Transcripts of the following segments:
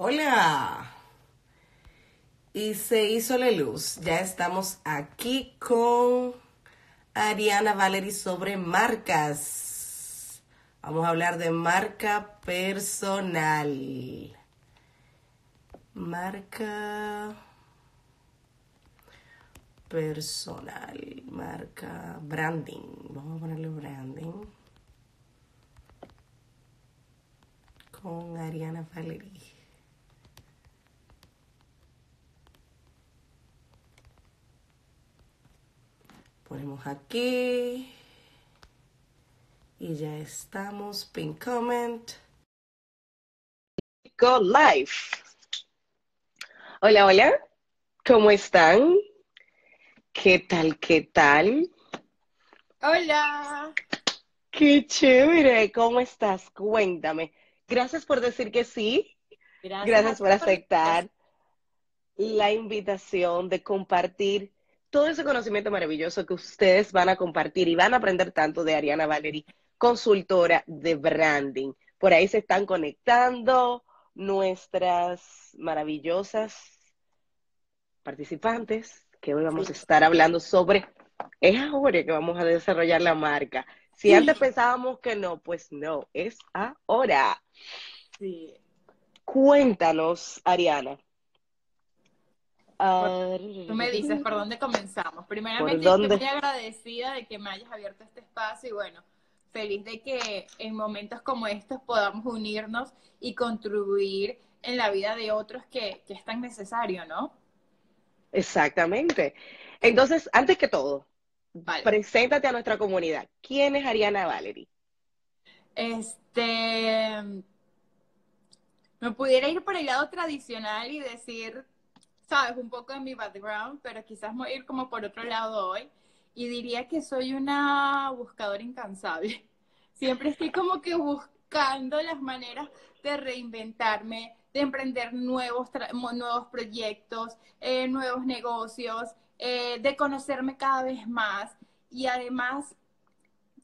Hola. Y se hizo la luz. Ya estamos aquí con Ariana Valery sobre marcas. Vamos a hablar de marca personal. Marca personal, marca branding. Vamos a ponerle branding. Con Ariana Valery. Ponemos aquí. Y ya estamos. Pin comment. Go live. Hola, hola. ¿Cómo están? ¿Qué tal? ¿Qué tal? Hola. Qué chévere. ¿Cómo estás? Cuéntame. Gracias por decir que sí. Gracias, Gracias por aceptar la invitación de compartir todo ese conocimiento maravilloso que ustedes van a compartir y van a aprender tanto de Ariana Valery, consultora de branding. Por ahí se están conectando nuestras maravillosas participantes que hoy vamos a estar hablando sobre, es ahora que vamos a desarrollar la marca. Si antes pensábamos que no, pues no, es ahora. Sí. Cuéntanos, Ariana, Tú me dices por dónde comenzamos. Primeramente, estoy muy agradecida de que me hayas abierto este espacio y bueno, feliz de que en momentos como estos podamos unirnos y contribuir en la vida de otros que, es tan necesario, ¿no? Exactamente. Entonces, antes que todo, preséntate a nuestra comunidad. ¿Quién es Ariana Valery? Este, me pudiera ir por el lado tradicional y decir sabes, un poco de mi background, pero quizás voy a ir como por otro lado hoy. Y diría que soy una buscadora incansable. Siempre estoy como que buscando las maneras de reinventarme, de emprender nuevos, nuevos proyectos, eh, nuevos negocios, eh, de conocerme cada vez más. Y además,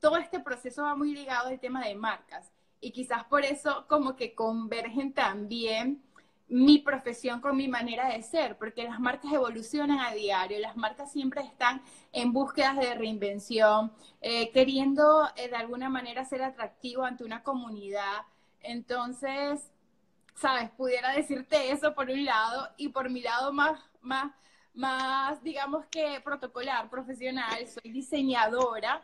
todo este proceso va muy ligado al tema de marcas. Y quizás por eso como que convergen también mi profesión con mi manera de ser, porque las marcas evolucionan a diario, las marcas siempre están en búsquedas de reinvención, eh, queriendo eh, de alguna manera ser atractivo ante una comunidad. Entonces, sabes, pudiera decirte eso por un lado y por mi lado más, más, más, digamos que protocolar, profesional, soy diseñadora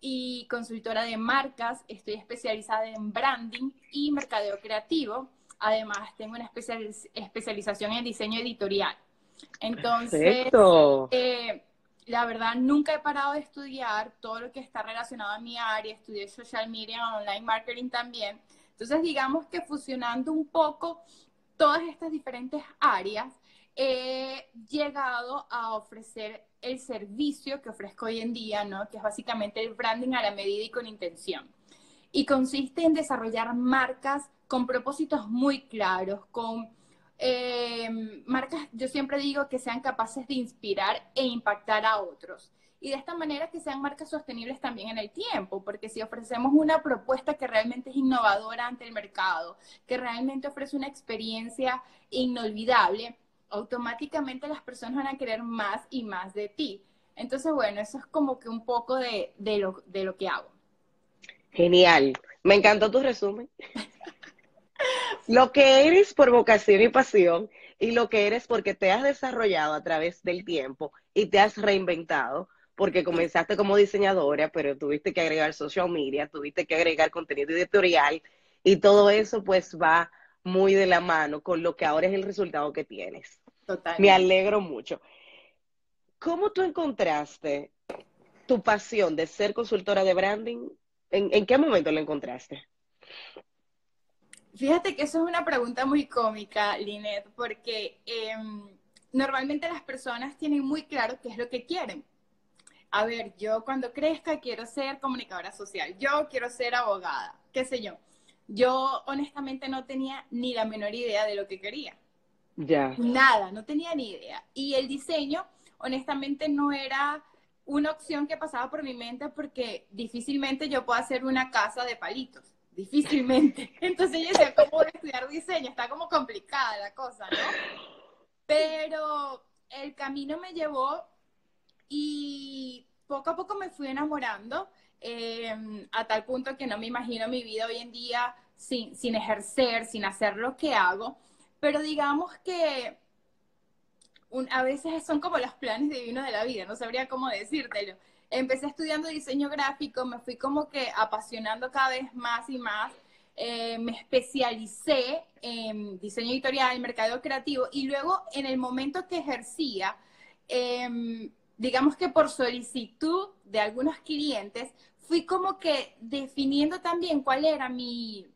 y consultora de marcas, estoy especializada en branding y mercadeo creativo. Además, tengo una especialización en diseño editorial. Entonces, eh, la verdad, nunca he parado de estudiar todo lo que está relacionado a mi área. Estudié social media, online marketing también. Entonces, digamos que fusionando un poco todas estas diferentes áreas, he llegado a ofrecer el servicio que ofrezco hoy en día, ¿no? Que es básicamente el branding a la medida y con intención. Y consiste en desarrollar marcas con propósitos muy claros, con eh, marcas, yo siempre digo que sean capaces de inspirar e impactar a otros. Y de esta manera que sean marcas sostenibles también en el tiempo, porque si ofrecemos una propuesta que realmente es innovadora ante el mercado, que realmente ofrece una experiencia inolvidable, automáticamente las personas van a querer más y más de ti. Entonces, bueno, eso es como que un poco de, lo, de lo que hago. Genial. Me encantó tu resumen. lo que eres por vocación y pasión y lo que eres porque te has desarrollado a través del tiempo y te has reinventado, porque comenzaste como diseñadora, pero tuviste que agregar social media, tuviste que agregar contenido editorial y todo eso pues va muy de la mano con lo que ahora es el resultado que tienes. Me alegro mucho. ¿Cómo tú encontraste tu pasión de ser consultora de branding? ¿En, en qué momento la encontraste? Fíjate que eso es una pregunta muy cómica, Linet, porque em, normalmente las personas tienen muy claro qué es lo que quieren. A ver, yo cuando crezca quiero ser comunicadora social, yo quiero ser abogada, qué sé yo. Yo honestamente no tenía ni la menor idea de lo que quería. Ya. Nada, no tenía ni idea. Y el diseño, honestamente, no era una opción que pasaba por mi mente porque difícilmente yo puedo hacer una casa de palitos difícilmente. Entonces yo decía, ¿cómo voy a estudiar diseño? Está como complicada la cosa, ¿no? Pero el camino me llevó y poco a poco me fui enamorando eh, a tal punto que no me imagino mi vida hoy en día sin, sin ejercer, sin hacer lo que hago. Pero digamos que a veces son como los planes divinos de la vida, no sabría cómo decírtelo. Empecé estudiando diseño gráfico, me fui como que apasionando cada vez más y más. Eh, me especialicé en diseño editorial, mercado creativo y luego en el momento que ejercía, em, digamos que por solicitud de algunos clientes, fui como que definiendo también cuál era mi,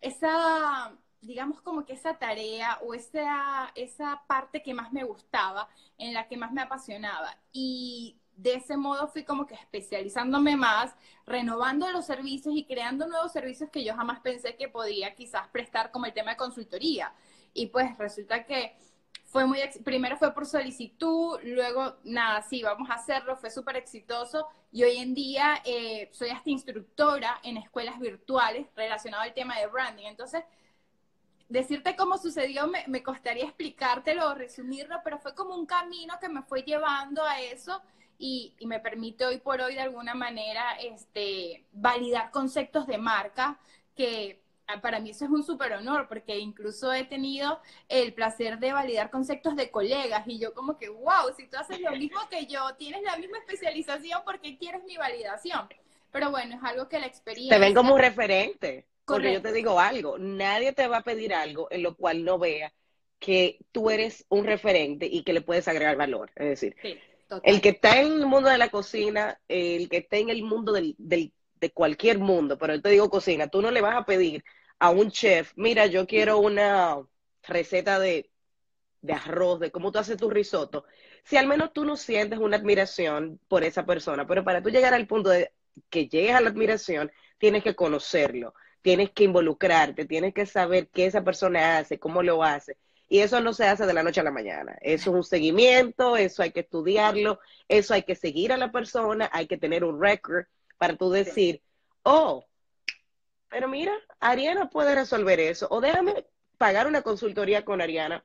esa digamos como que esa tarea o esa, esa parte que más me gustaba, en la que más me apasionaba. Y de ese modo fui como que especializándome más, renovando los servicios y creando nuevos servicios que yo jamás pensé que podía quizás prestar como el tema de consultoría. Y pues resulta que fue muy, primero fue por solicitud, luego nada, sí, vamos a hacerlo, fue súper exitoso y hoy en día eh, soy hasta instructora en escuelas virtuales relacionado al tema de branding. Entonces, decirte cómo sucedió me, me, costaría explicártelo o resumirlo, pero fue como un camino que me fue llevando a eso y, y, me permite hoy por hoy de alguna manera este, validar conceptos de marca que ah, para mí eso es un súper honor porque incluso he tenido el placer de validar conceptos de colegas y yo como que, wow, si tú haces lo mismo que yo, tienes la misma especialización, porque quieres mi validación? Pero bueno, es algo que la experiencia... Te ven como un referente. Porque yo te digo algo, nadie te va a pedir algo en lo cual no vea que tú eres un referente y que le puedes agregar valor. Es decir, el que está en el mundo de la cocina, el que está en el mundo del, del, de cualquier mundo, pero yo te digo cocina, tú no le vas a pedir a un chef, mira, yo quiero una receta de, de arroz, de cómo tú haces tu risotto, si al menos tú no sientes una admiración por esa persona, pero para tú llegar al punto de que llegues a la admiración, tienes que conocerlo tienes que involucrarte, tienes que saber qué esa persona hace, cómo lo hace. Y eso no se hace de la noche a la mañana. Eso es un seguimiento, eso hay que estudiarlo, eso hay que seguir a la persona, hay que tener un record para tú decir, oh, pero mira, Ariana puede resolver eso. O déjame pagar una consultoría con Ariana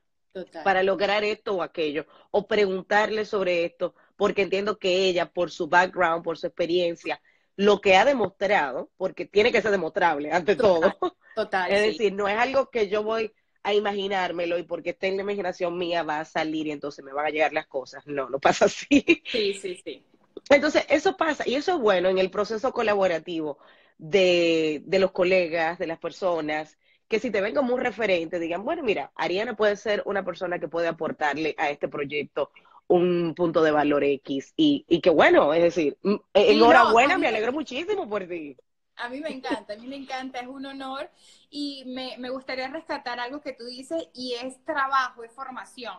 para lograr esto o aquello. O preguntarle sobre esto, porque entiendo que ella, por su background, por su experiencia, lo que ha demostrado, porque tiene que ser demostrable ante todo. Total. es decir, no es algo que yo voy a imaginármelo y porque esté en la imaginación mía va a salir y entonces me van a llegar las cosas. No, no pasa así. Sí, sí, sí. Entonces, eso pasa y eso es bueno en el proceso colaborativo de, de los colegas, de las personas, que si te ven como un referente, digan, bueno, mira, Ariana puede ser una persona que puede aportarle a este proyecto un punto de valor X. Y, y que bueno, es decir, enhorabuena, me alegro muchísimo por ti. A mí me encanta, a mí me encanta, es un honor y me, me gustaría rescatar algo que tú dices y es trabajo, es formación.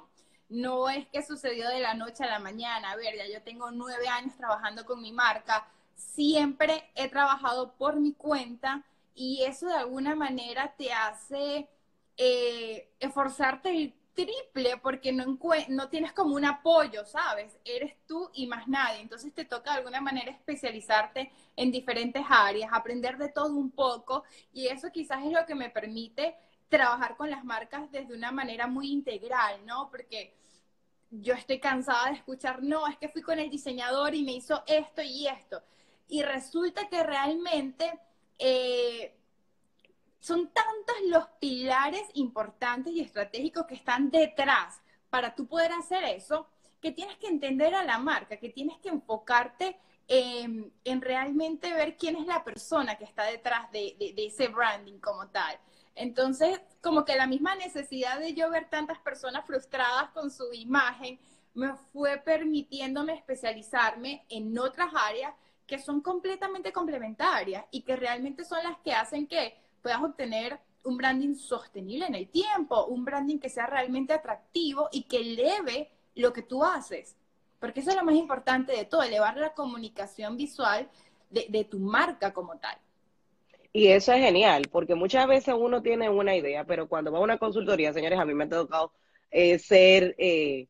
No es que sucedió de la noche a la mañana. A ver, ya yo tengo nueve años trabajando con mi marca. Siempre he trabajado por mi cuenta y eso de alguna manera te hace eh, esforzarte triple porque no, no tienes como un apoyo, ¿sabes? Eres tú y más nadie. Entonces te toca de alguna manera especializarte en diferentes áreas, aprender de todo un poco y eso quizás es lo que me permite trabajar con las marcas desde una manera muy integral, ¿no? Porque yo estoy cansada de escuchar, no, es que fui con el diseñador y me hizo esto y esto. Y resulta que realmente... Eh, son tantos los pilares importantes y estratégicos que están detrás para tú poder hacer eso, que tienes que entender a la marca, que tienes que enfocarte en, realmente ver quién es la persona que está detrás de, ese branding como tal. Entonces, como que la misma necesidad de yo ver tantas personas frustradas con su imagen me fue permitiéndome especializarme en otras áreas que son completamente complementarias y que realmente son las que hacen que puedas obtener un branding sostenible en el tiempo, un branding que sea realmente atractivo y que eleve lo que tú haces. Porque eso es lo más importante de todo, elevar la comunicación visual de, tu marca como tal. Y eso es genial, porque muchas veces uno tiene una idea, pero cuando va a una consultoría, señores, a mí me ha tocado eh, ser eh,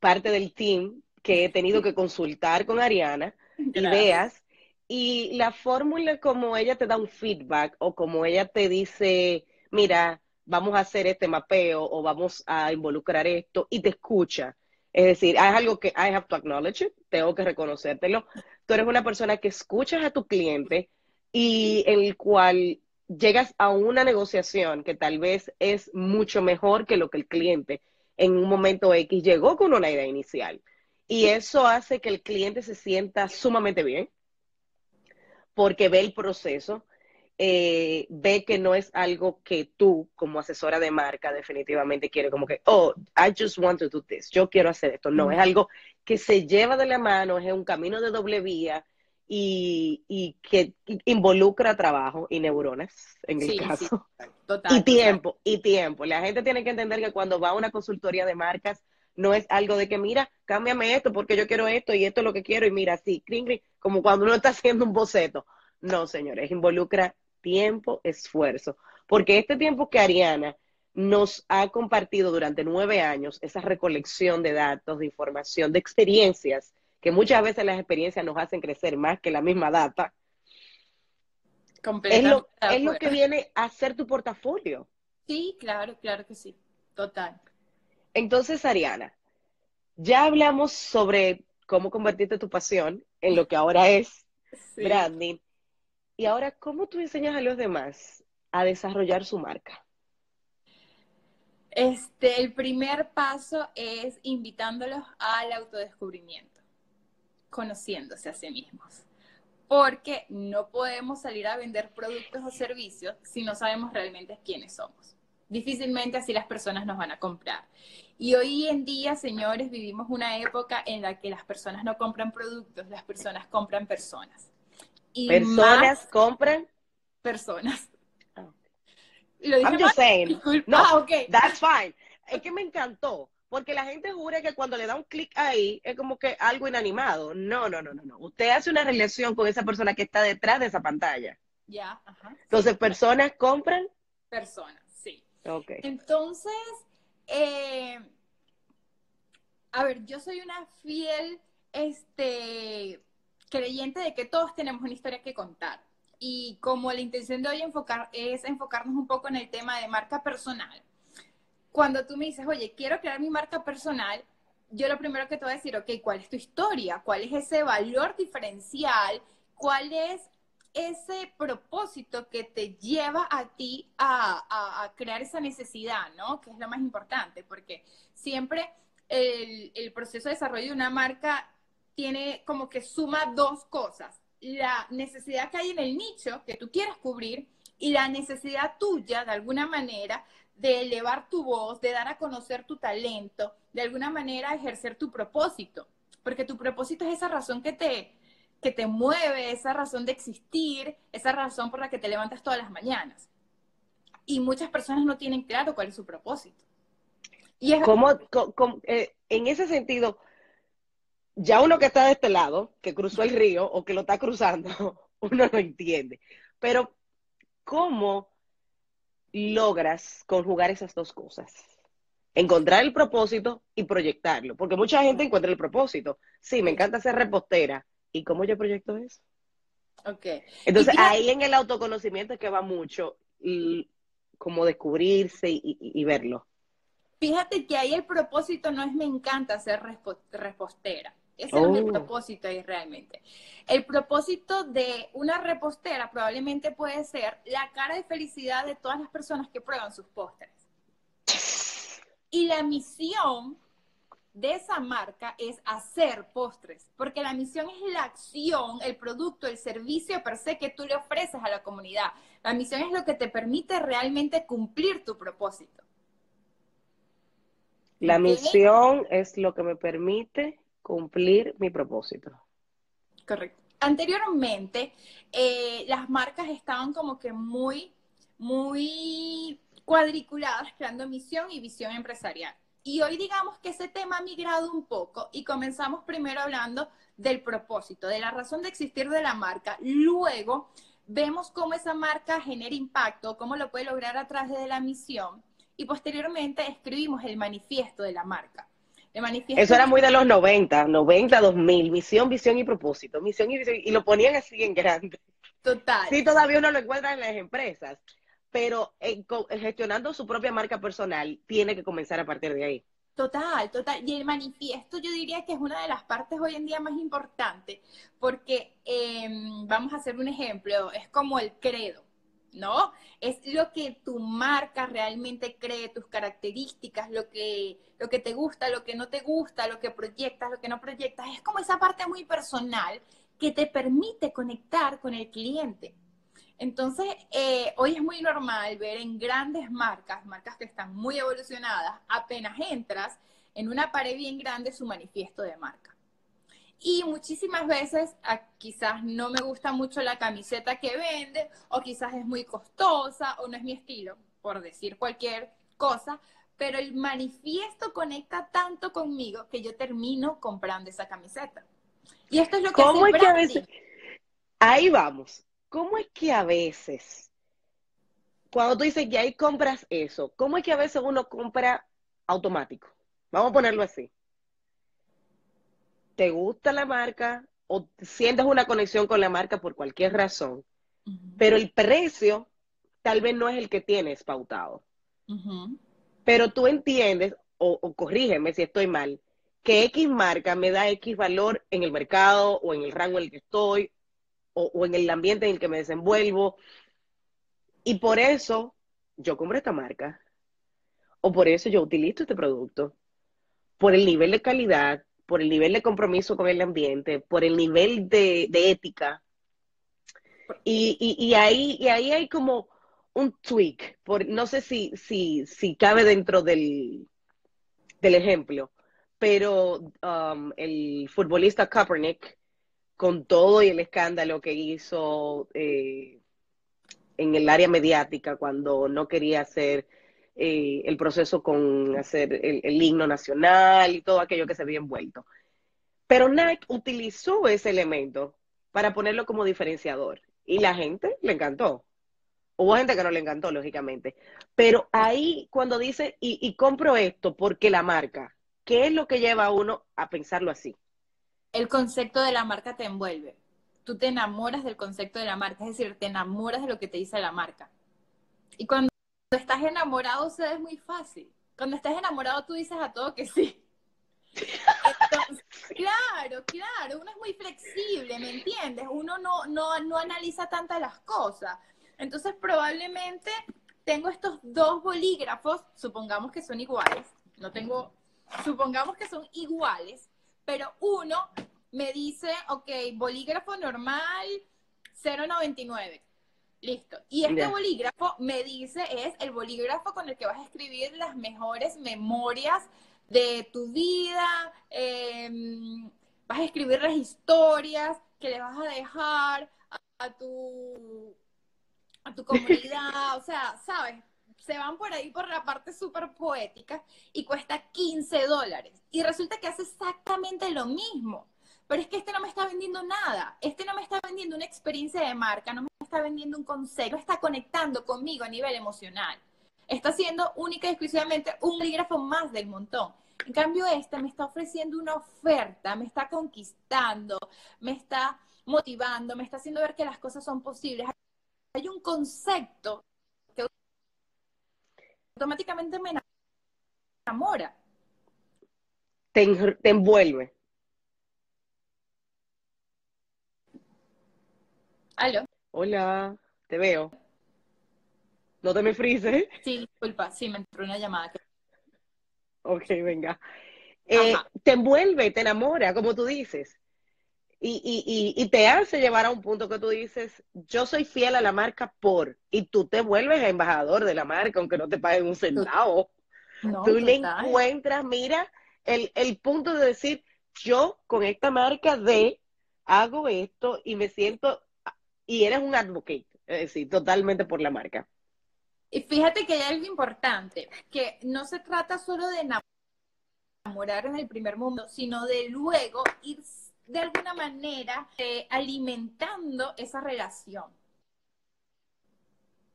parte del team que he tenido que consultar con Ariana, ideas Y la fórmula como ella te da un feedback o como ella te dice, mira, vamos a hacer este mapeo o vamos a involucrar esto y te escucha. Es decir, es algo que I have to acknowledge it, tengo que reconocértelo. Tú eres una persona que escuchas a tu cliente y en el cual llegas a una negociación que tal vez es mucho mejor que lo que el cliente en un momento X llegó con una idea inicial. Y eso hace que el cliente se sienta sumamente bien porque ve el proceso, eh, ve que no es algo que tú como asesora de marca definitivamente quieres como que, oh, I just want to do this, yo quiero hacer esto. No, es algo que se lleva de la mano, es un camino de doble vía y, que involucra trabajo y neuronas, en el caso. y tiempo, y tiempo. La gente tiene que entender que cuando va a una consultoría de marcas, no es algo de que, mira, cámbiame esto porque yo quiero esto y esto es lo que quiero y mira, así, como cuando uno está haciendo un boceto. No, señores, involucra tiempo, esfuerzo. Porque este tiempo que Ariana nos ha compartido durante nueve años, esa recolección de datos, de información, de experiencias, que muchas veces las experiencias nos hacen crecer más que la misma data, es lo, es lo que viene a ser tu portafolio. Sí, claro, claro que sí, total. Entonces, Ariana, ya hablamos sobre cómo convertirte tu pasión en lo que ahora es branding. Y ahora, ¿cómo tú enseñas a los demás a desarrollar su marca? Este, el primer paso es invitándolos al autodescubrimiento conociéndose a sí mismos. Porque no podemos salir a vender productos o servicios si no sabemos realmente quiénes somos. Difícilmente así las personas nos van a comprar. Y hoy en día, señores, vivimos una época en la que las personas no compran productos, las personas compran personas. Y ¿Personas compran? Personas. Oh. Lo I'm just saying. No, ah, okay. that's fine. Es que me encantó porque la gente jura que cuando le da un clic ahí es como que algo inanimado. No, no, no, no, no. Usted hace una relación con esa persona que está detrás de esa pantalla. Ya, ajá. Entonces, ¿personas compran? Personas, sí. Ok. Entonces, eh, a ver, yo soy una fiel este, creyente de que todos tenemos una historia que contar. Y como la intención de hoy enfocar, es enfocarnos un poco en el tema de marca personal cuando tú me dices, oye, quiero crear mi marca personal, yo lo primero que te voy a decir, ok, ¿cuál es tu historia? ¿Cuál es ese valor diferencial? ¿Cuál es ese propósito que te lleva a ti a, crear esa necesidad, ¿no? Que es lo más importante, porque siempre el, el proceso de desarrollo de una marca tiene como que suma dos cosas. La necesidad que hay en el nicho que tú quieres cubrir y la necesidad tuya, de alguna manera, de elevar tu voz, de dar a conocer tu talento, de alguna manera ejercer tu propósito, porque tu propósito es esa razón que te, que te mueve, esa razón de existir, esa razón por la que te levantas todas las mañanas. Y muchas personas no tienen claro cuál es su propósito. Y es... ¿Cómo, eh, en ese sentido, ya uno que está de este lado, que cruzó el río o que lo está cruzando, uno no entiende. Pero, ¿cómo logras conjugar esas dos cosas? Encontrar el propósito y proyectarlo, porque mucha gente encuentra el propósito. Sí, me encanta ser repostera. ¿Y cómo yo proyecto eso? Ok. Entonces ahí en el autoconocimiento es que va mucho, y, como descubrirse y, verlo. Fíjate que ahí el propósito no es me encanta ser repostera. Ese es mi oh. propósito ahí realmente. El propósito de una repostera probablemente puede ser la cara de felicidad de todas las personas que prueban sus postres. Y la misión de esa marca es hacer postres, porque la misión es la acción, el producto, el servicio per se que tú le ofreces a la comunidad. La misión es lo que te permite realmente cumplir tu propósito. La misión es lo que me permite cumplir mi propósito. Correcto. Anteriormente, eh, las marcas estaban como que muy, muy cuadriculadas, creando misión y visión empresarial. Y hoy digamos que ese tema ha migrado un poco y comenzamos primero hablando del propósito, de la razón de existir de la marca. Luego vemos cómo esa marca genera impacto, cómo lo puede lograr a través de la misión. Y posteriormente escribimos el manifiesto de la marca. El manifiesto. Eso era muy de los 90, 90, 2000, misión, visión y propósito, misión y visión, y lo ponían así en grande. Total. Sí, todavía uno lo encuentra en las empresas, pero gestionando su propia marca personal, tiene que comenzar a partir de ahí. Total, total. Y el manifiesto yo diría que es una de las partes hoy en día más importantes, porque eh, vamos a hacer un ejemplo, es como el credo, ¿no? Es lo que tu marca realmente cree, tus características, lo que, lo que te gusta, lo que no te gusta, lo que proyectas, lo que no proyectas. Es como esa parte muy personal que te permite conectar con el cliente. Entonces, eh, hoy es muy normal ver en grandes marcas, marcas que están muy evolucionadas, apenas entras en una pared bien grande su manifiesto de marca. Y muchísimas veces quizás no me gusta mucho la camiseta que vende, o quizás es muy costosa, o no es mi estilo, por decir cualquier cosa, pero el manifiesto conecta tanto conmigo que yo termino comprando esa camiseta. Y esto es lo que ¿Cómo es que a veces, ahí vamos, cómo es que a veces, cuando tú dices que ahí compras eso, cómo es que a veces uno compra automático? Vamos a ponerlo así. ¿Te gusta la marca o sientes una conexión con la marca por cualquier razón? Pero el precio tal vez no es el que tienes pautado. Pero tú entiendes, o, o corrígeme si estoy mal, que X marca me da X valor en el mercado o en el rango en el que estoy o, o en el ambiente en el que me desenvuelvo. Y por eso yo compro esta marca. O por eso yo utilizo este producto. Por el nivel de calidad, por el nivel de compromiso con el ambiente, por el nivel de, de ética. Y, y, y ahí, y ahí hay como un tweak, por, no sé si, si, si cabe dentro del, del ejemplo, pero um, el futbolista Kaepernick, con todo y el escándalo que hizo eh, en el área mediática cuando no quería hacer eh, el proceso con hacer el, himno nacional y todo aquello que se había envuelto. Pero Nike utilizó ese elemento para ponerlo como diferenciador y la gente le encantó. Hubo gente que no le encantó, lógicamente. Pero ahí, cuando dice, y, y compro esto porque la marca, ¿qué es lo que lleva a uno a pensarlo así? El concepto de la marca te envuelve. Tú te enamoras del concepto de la marca, es decir, te enamoras de lo que te dice la marca. Y cuando estás enamorado, se es muy fácil. Cuando estás enamorado, tú dices a todo que sí. Entonces, claro, claro, uno es muy flexible, ¿me entiendes? Uno no, no, no analiza tantas las cosas. Entonces, probablemente tengo estos dos bolígrafos, supongamos que son iguales, no tengo, supongamos que son iguales, pero uno me dice, ok, bolígrafo normal, 0.99. Listo. Y este bolígrafo me dice, es el bolígrafo con el que vas a escribir las mejores memorias de tu vida, eh, vas a escribir las historias que le vas a dejar a, a tu a tu comunidad, o sea, ¿sabes? Se van por ahí por la parte súper poética y cuesta 15 dólares. Y resulta que hace exactamente lo mismo. Pero es que este no me está vendiendo nada. Este no me está vendiendo una experiencia de marca, no me está vendiendo un concepto, no está conectando conmigo a nivel emocional. Está siendo única y exclusivamente un bolígrafo más del montón. En cambio, este me está ofreciendo una oferta, me está conquistando, me está motivando, me está haciendo ver que las cosas son posibles. Hay un concepto automáticamente me enamora. Te, te envuelve. ¿Aló? Hola, te veo. No te me frises. Sí, disculpa, sí, me entró una llamada. Ok, venga. Eh, te envuelve, te enamora, como tú dices. Y, y, y, y te hace llevar a un punto que tú dices, yo soy fiel a la marca por, y tú te vuelves embajador de la marca, aunque no te paguen un centavo. No, tú le encuentras, mira, el, el punto de decir, yo con esta marca de hago esto y me siento, y eres un advocate, es decir, totalmente por la marca. Y fíjate que hay algo importante, que no se trata solo de enamorar en el primer mundo, sino de luego ir de alguna manera eh, alimentando esa relación.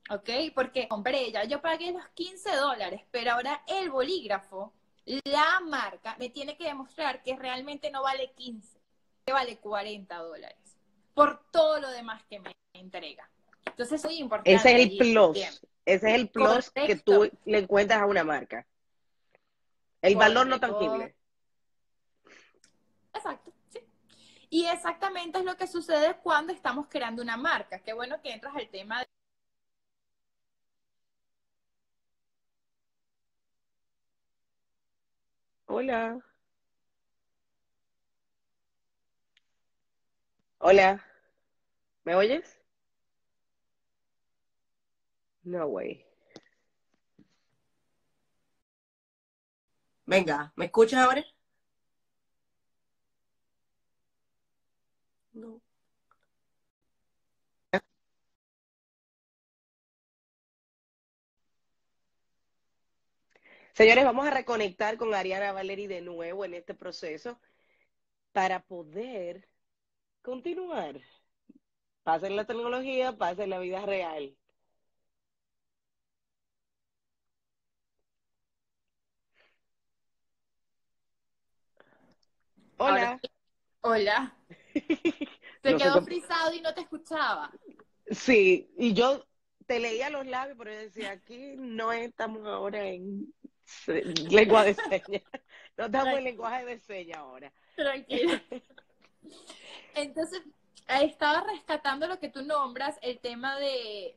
¿Ok? Porque compré ya, yo pagué los 15 dólares, pero ahora el bolígrafo la marca me tiene que demostrar que realmente no vale 15, que vale 40 dólares por todo lo demás que me entrega. Entonces, es muy importante. Ese es el plus. Ese es el plus que tú le encuentras a una marca. El valor no tangible. Exacto. Y exactamente es lo que sucede cuando estamos creando una marca. Qué bueno que entras al tema de Hola. Hola. ¿Me oyes? No way. Venga, ¿me escuchas ahora? Señores, vamos a reconectar con Ariana Valeri de nuevo en este proceso para poder continuar. Pasa en la tecnología, pasa en la vida real. Hola. Hola. Se No quedó frisado y no te escuchaba. Sí, y yo te leía los labios, pero yo decía, aquí no estamos ahora en lengua de señas. No estamos en lenguaje de señas ahora. Tranquila. Entonces, estaba rescatando lo que tú nombras, el tema de,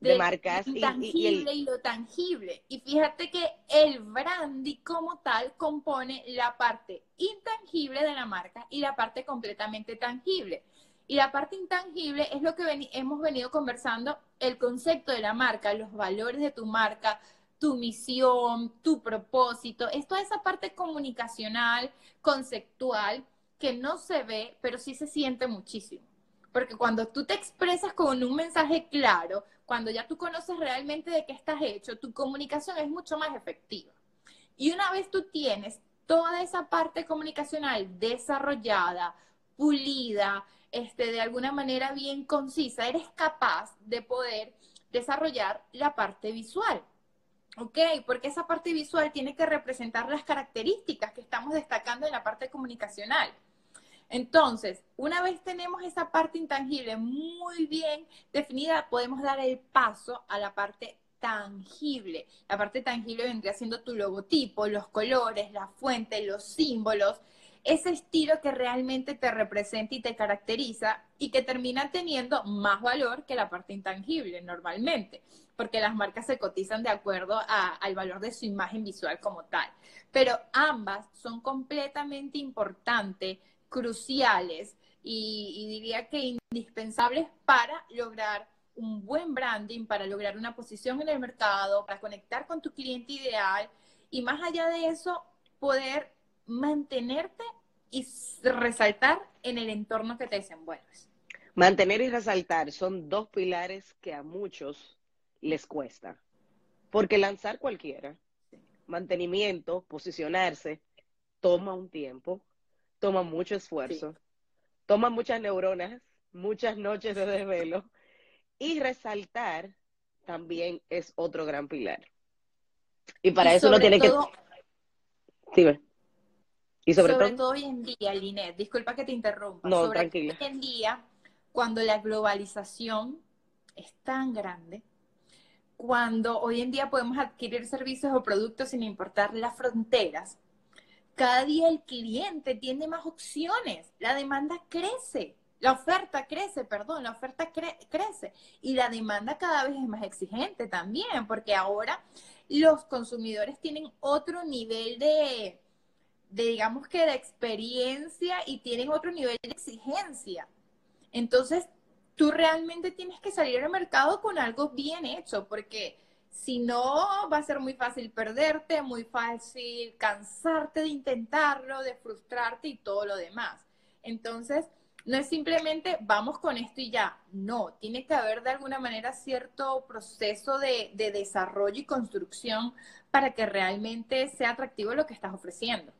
De marcas y- y intangible y, lo tangible. Y fíjate que el branding como tal compone la parte intangible de la marca y la parte completamente tangible. Y la parte intangible es lo que hemos venido conversando, el concepto de la marca, los valores de tu marca, tu misión, tu propósito, es toda esa parte comunicacional, conceptual, que no se ve, pero sí se siente muchísimo. Porque cuando tú te expresas con un mensaje claro, cuando ya tú conoces realmente de qué estás hecho, tu comunicación es mucho más efectiva. Y una vez tú tienes toda esa parte comunicacional desarrollada, pulida, este, de alguna manera bien concisa, eres capaz de poder desarrollar la parte visual. ¿Ok? Porque esa parte visual tiene que representar las características que estamos destacando en la parte comunicacional. Entonces, una vez tenemos esa parte intangible muy bien definida, podemos dar el paso a la parte tangible. La parte tangible vendría siendo tu logotipo, los colores, la fuente, los símbolos, ese estilo que realmente te representa y te caracteriza y que termina teniendo más valor que la parte intangible normalmente, porque las marcas se cotizan de acuerdo al valor de su imagen visual como tal. Pero ambas son completamente importantes, cruciales y, y diría que indispensables para lograr un buen branding, para lograr una posición en el mercado, para conectar con tu cliente ideal y más allá de eso, poder mantenerte y resaltar en el entorno que te desenvuelves. Mantener y resaltar son dos pilares que a muchos les cuesta. Porque lanzar cualquiera, mantenimiento, posicionarse, toma un tiempo, toma mucho esfuerzo, toma muchas neuronas, muchas noches de desvelo. Y resaltar también es otro gran pilar. Y para Y eso uno sobre tiene todo- que... Dime. Y sobre, sobre todo... todo hoy en día, Linet, disculpa que te interrumpa. No, sobre tranquila. todo hoy en día, cuando la globalización es tan grande, cuando hoy en día podemos adquirir servicios o productos sin importar las fronteras, cada día el cliente tiene más opciones, la demanda crece, la oferta crece, perdón, la oferta cre- crece y la demanda cada vez es más exigente también, porque ahora los consumidores tienen otro nivel de, de, digamos que de experiencia y tienen otro nivel de exigencia. Entonces, tú realmente tienes que salir al mercado con algo bien hecho, porque si no, va a ser muy fácil perderte, muy fácil cansarte de intentarlo, de frustrarte y todo lo demás. Entonces, no es simplemente vamos con esto y ya. No, tiene que haber de alguna manera cierto proceso de, de desarrollo y construcción para que realmente sea atractivo lo que estás ofreciendo.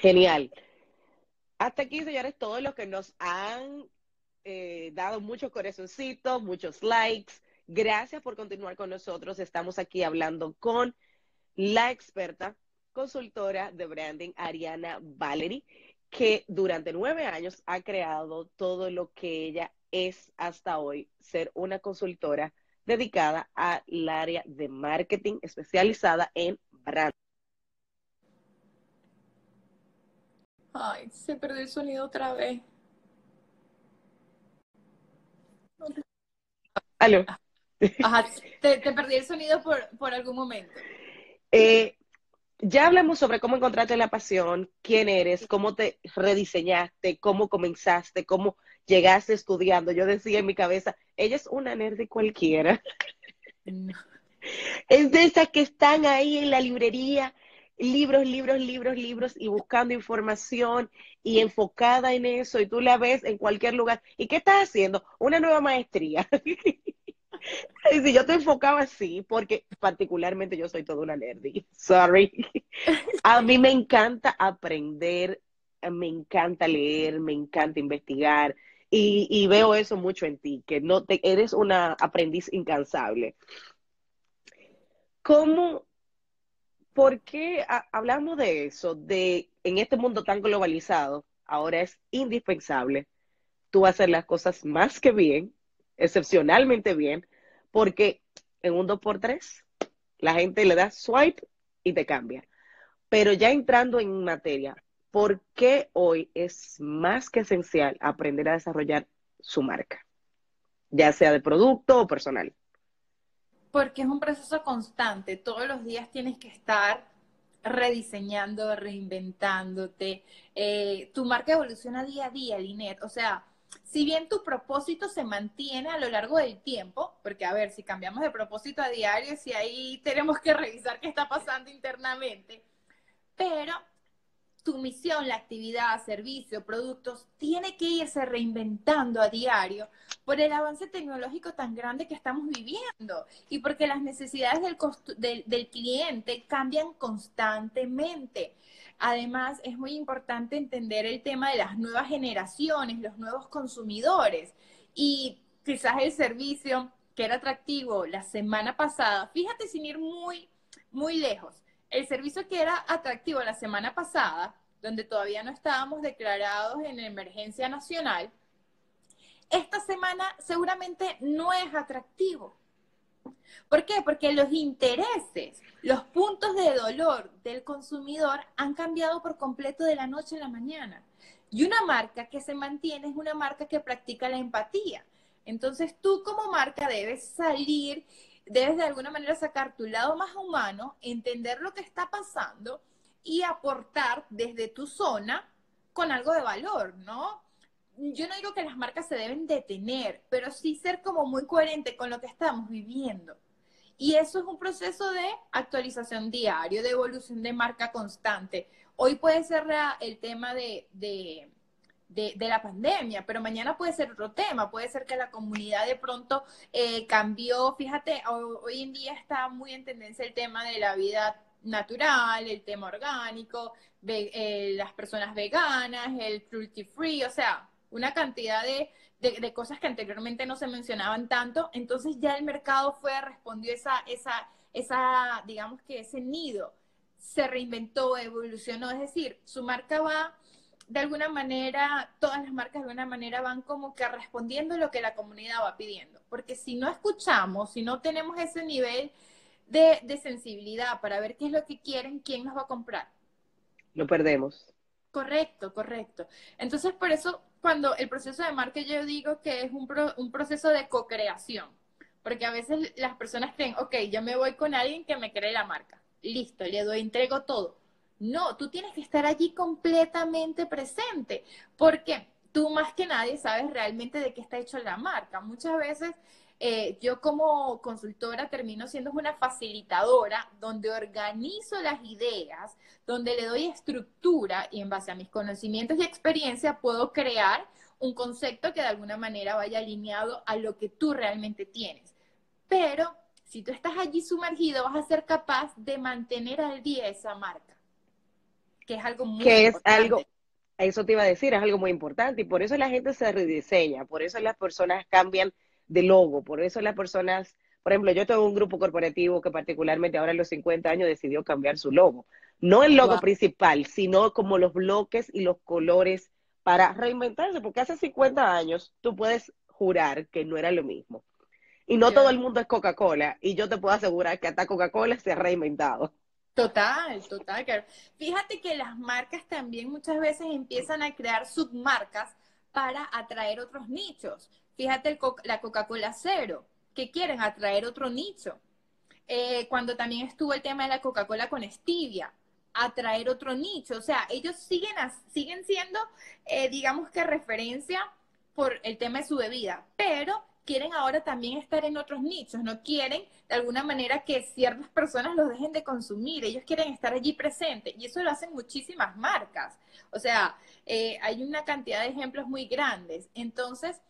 Genial. Hasta aquí, señores, todos los que nos han eh, dado muchos corazoncitos, muchos likes. Gracias por continuar con nosotros. Estamos aquí hablando con la experta consultora de branding Ariana Valery, que durante nueve años ha creado todo lo que ella es hasta hoy, ser una consultora dedicada al área de marketing especializada en branding. Ay, se perdió el sonido otra vez. Aló. Ajá, te, te perdí el sonido por, por algún momento. Eh, ya hablamos sobre cómo encontraste la pasión, quién eres, cómo te rediseñaste, cómo comenzaste, cómo llegaste estudiando. Yo decía en mi cabeza, ella es una nerd cualquiera. No. Es de esas que están ahí en la librería, libros, libros, libros, libros, y buscando información y enfocada en eso, y tú la ves en cualquier lugar. ¿Y qué estás haciendo? Una nueva maestría. Y si yo te enfocaba así, porque particularmente yo soy toda una nerdy, sorry. A mí me encanta aprender, me encanta leer, me encanta investigar, y, veo eso mucho en ti, que no te, eres una aprendiz incansable. ¿Cómo, por qué hablamos de eso? De en este mundo tan globalizado, ahora es indispensable tú hacer las cosas más que bien, excepcionalmente bien, porque en un 2x3 la gente le da swipe y te cambia. Pero ya entrando en materia, ¿por qué hoy es más que esencial aprender a desarrollar su marca? Ya sea de producto o personal. Porque es un proceso constante. Todos los días tienes que estar rediseñando, reinventándote. Eh, tu marca evoluciona día a día, Linet. O sea, si bien tu propósito se mantiene a lo largo del tiempo, porque a ver, si cambiamos de propósito a diario, si ahí tenemos que revisar qué está pasando internamente, pero tu misión, la actividad, servicio, productos, tiene que irse reinventando a diario por el avance tecnológico tan grande que estamos viviendo y porque las necesidades del, del, del cliente cambian constantemente. Además, es muy importante entender el tema de las nuevas generaciones, los nuevos consumidores y quizás el servicio que era atractivo la semana pasada, fíjate sin ir muy, muy lejos, el servicio que era atractivo la semana pasada, donde todavía no estábamos declarados en emergencia nacional, esta semana seguramente no es atractivo. ¿Por qué? Porque los intereses, los puntos de dolor del consumidor han cambiado por completo de la noche a la mañana. Y una marca que se mantiene es una marca que practica la empatía. Entonces tú como marca debes salir, debes de alguna manera sacar tu lado más humano, entender lo que está pasando y aportar desde tu zona con algo de valor, ¿no? Yo no digo que las marcas se deben detener, pero sí ser como muy coherente con lo que estamos viviendo. Y eso es un proceso de actualización diario, de evolución de marca constante. Hoy puede ser el tema de, de, de, la pandemia, pero mañana puede ser otro tema. Puede ser que la comunidad de pronto eh, cambió. Fíjate, ho- hoy en día está muy en tendencia el tema de la vida natural, el tema orgánico, eh, las personas veganas, el cruelty free, o sea, una cantidad de, de, de cosas que anteriormente no se mencionaban tanto. Entonces ya el mercado fue, respondió esa, esa, esa, digamos que ese nido, se reinventó, evolucionó, es decir, su marca va de alguna manera, todas las marcas de alguna manera van como que respondiendo lo que la comunidad va pidiendo. Porque si no escuchamos, si no tenemos ese nivel de, de sensibilidad para ver qué es lo que quieren, quién nos va a comprar. Lo perdemos. Correcto, correcto. Entonces, por eso, cuando el proceso de marca yo digo que es un, pro- un proceso de co-creación, porque a veces las personas creen, ok, yo me voy con alguien que me cree la marca, listo, le doy, entrego todo. No, tú tienes que estar allí completamente presente, porque tú más que nadie sabes realmente de qué está hecho la marca. Muchas veces eh, yo como consultora termino siendo una facilitadora donde organizo las ideas, donde le doy estructura y en base a mis conocimientos y experiencia puedo crear un concepto que de alguna manera vaya alineado a lo que tú realmente tienes. Pero si tú estás allí sumergido, vas a ser capaz de mantener al día esa marca, que es algo muy que es importante. algo, eso te iba a decir, es algo muy importante y por eso la gente se rediseña, por eso las personas cambian de logo, por eso las personas, Por ejemplo, yo tengo un grupo corporativo que particularmente ahora en los 50 años decidió cambiar su logo. No el logo Wow. principal, sino como los bloques y los colores para reinventarse, porque hace 50 años tú puedes jurar que no era lo mismo. Y no todo el mundo es Coca-Cola, y yo te puedo asegurar que hasta Coca-Cola se ha reinventado. Total, total. claro. Fíjate que las marcas también muchas veces empiezan a crear submarcas para atraer otros nichos. Fíjate el la Coca-Cola Cero, que quieren atraer otro nicho. Eh, cuando también estuvo el tema de la Coca-Cola con Stevia, atraer otro nicho. O sea, ellos siguen, siguen siendo, eh, digamos que referencia por el tema de su bebida, pero quieren ahora también estar en otros nichos, no quieren de alguna manera que ciertas personas los dejen de consumir, ellos quieren estar allí presentes y eso lo hacen muchísimas marcas. O sea, eh, hay una cantidad de ejemplos muy grandes. Entonces,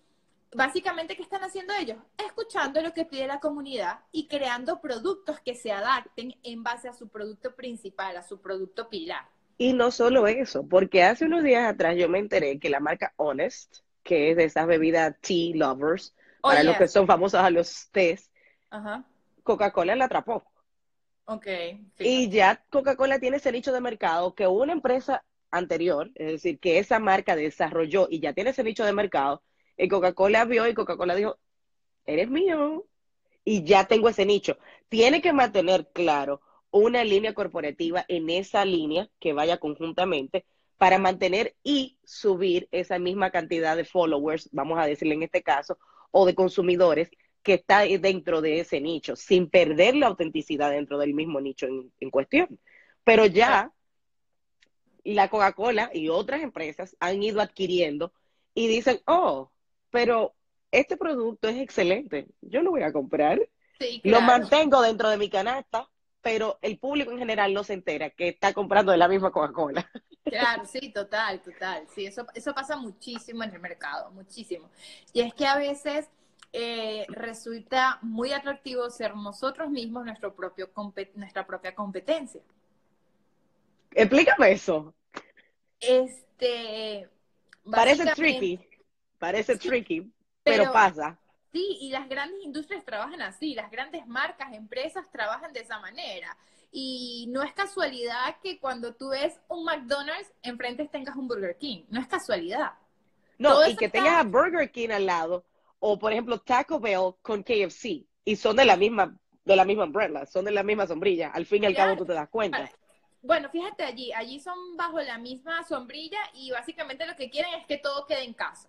básicamente, ¿qué están haciendo ellos? Escuchando lo que pide la comunidad y creando productos que se adapten en base a su producto principal, a su producto pilar. Y no solo eso, porque hace unos días atrás yo me enteré que la marca Honest, que es de esas bebidas tea lovers, Oh, para los que son famosos a los Ajá. Coca-Cola la atrapó. Ok. Y ya Coca-Cola tiene ese nicho de mercado que una empresa anterior, es decir, que esa marca desarrolló y ya tiene ese nicho de mercado, y Coca-Cola vio y Coca-Cola dijo, eres mío, y ya tengo ese nicho. Tiene que mantener claro una línea corporativa en esa línea que vaya conjuntamente para mantener y subir esa misma cantidad de followers, vamos a decirle en este caso, o de consumidores que está dentro de ese nicho, sin perder la autenticidad dentro del mismo nicho en, en cuestión. Pero ya la Coca-Cola y otras empresas han ido adquiriendo y dicen, oh, pero este producto es excelente, yo lo voy a comprar, Sí, lo mantengo dentro de mi canasta, pero el público en general no se entera que está comprando de la misma Coca-Cola. Claro, sí, total, total. Sí, eso, eso pasa muchísimo en el mercado, muchísimo. Y es que a veces eh, resulta muy atractivo ser nosotros mismos nuestro propio nuestra propia competencia. Explícame eso. Este, Parece tricky, parece Sí, tricky, pero, pero- pasa. Sí, y las grandes industrias trabajan así, las grandes marcas, empresas trabajan de esa manera. Y no es casualidad que cuando tú ves un McDonald's, enfrente tengas un Burger King. No es casualidad. No, todo y que está- tengas a Burger King al lado, o por ejemplo Taco Bell con KFC, y son de la misma, de la misma umbrella, son de la misma sombrilla. Al fin y al Claro. cabo tú te das cuenta. Bueno, fíjate allí, allí son bajo la misma sombrilla y básicamente lo que quieren es que todo quede en casa.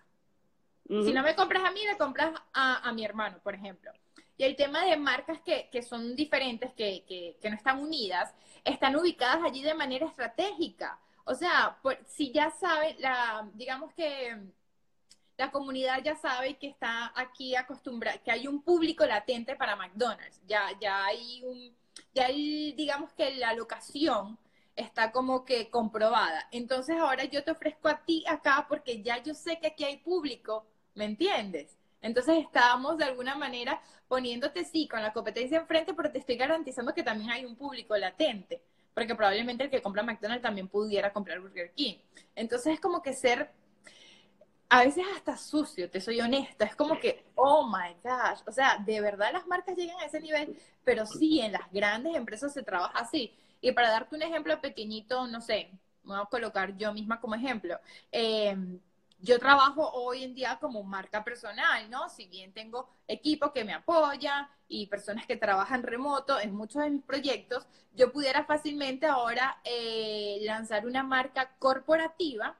Si no me compras a mí, le compras a, a mi hermano, por ejemplo. Y el tema de marcas que, que son diferentes, que, que, no están unidas, están ubicadas allí de manera estratégica. O sea, si ya saben, la, digamos que la comunidad ya sabe que está aquí acostumbrada, que hay un público latente para McDonald's. Ya, ya hay un, ya hay, digamos que la locación está como que comprobada. Entonces ahora yo te ofrezco a ti acá porque ya yo sé que aquí hay público, ¿me entiendes? Entonces estábamos de alguna manera poniéndote sí con la competencia enfrente, pero te estoy garantizando que también hay un público latente, porque probablemente el que compra McDonald's también pudiera comprar Burger King. Entonces es como que ser a veces hasta sucio, te soy honesta, es como que, oh my gosh, o sea, de verdad las marcas llegan a ese nivel, pero sí, en las grandes empresas se trabaja así. Y para darte un ejemplo pequeñito, no sé, me voy a colocar yo misma como ejemplo. Eh, yo trabajo hoy en día como marca personal, ¿no? Si bien tengo equipo que me apoya y personas que trabajan remoto en muchos de mis proyectos, yo pudiera fácilmente ahora eh, lanzar una marca corporativa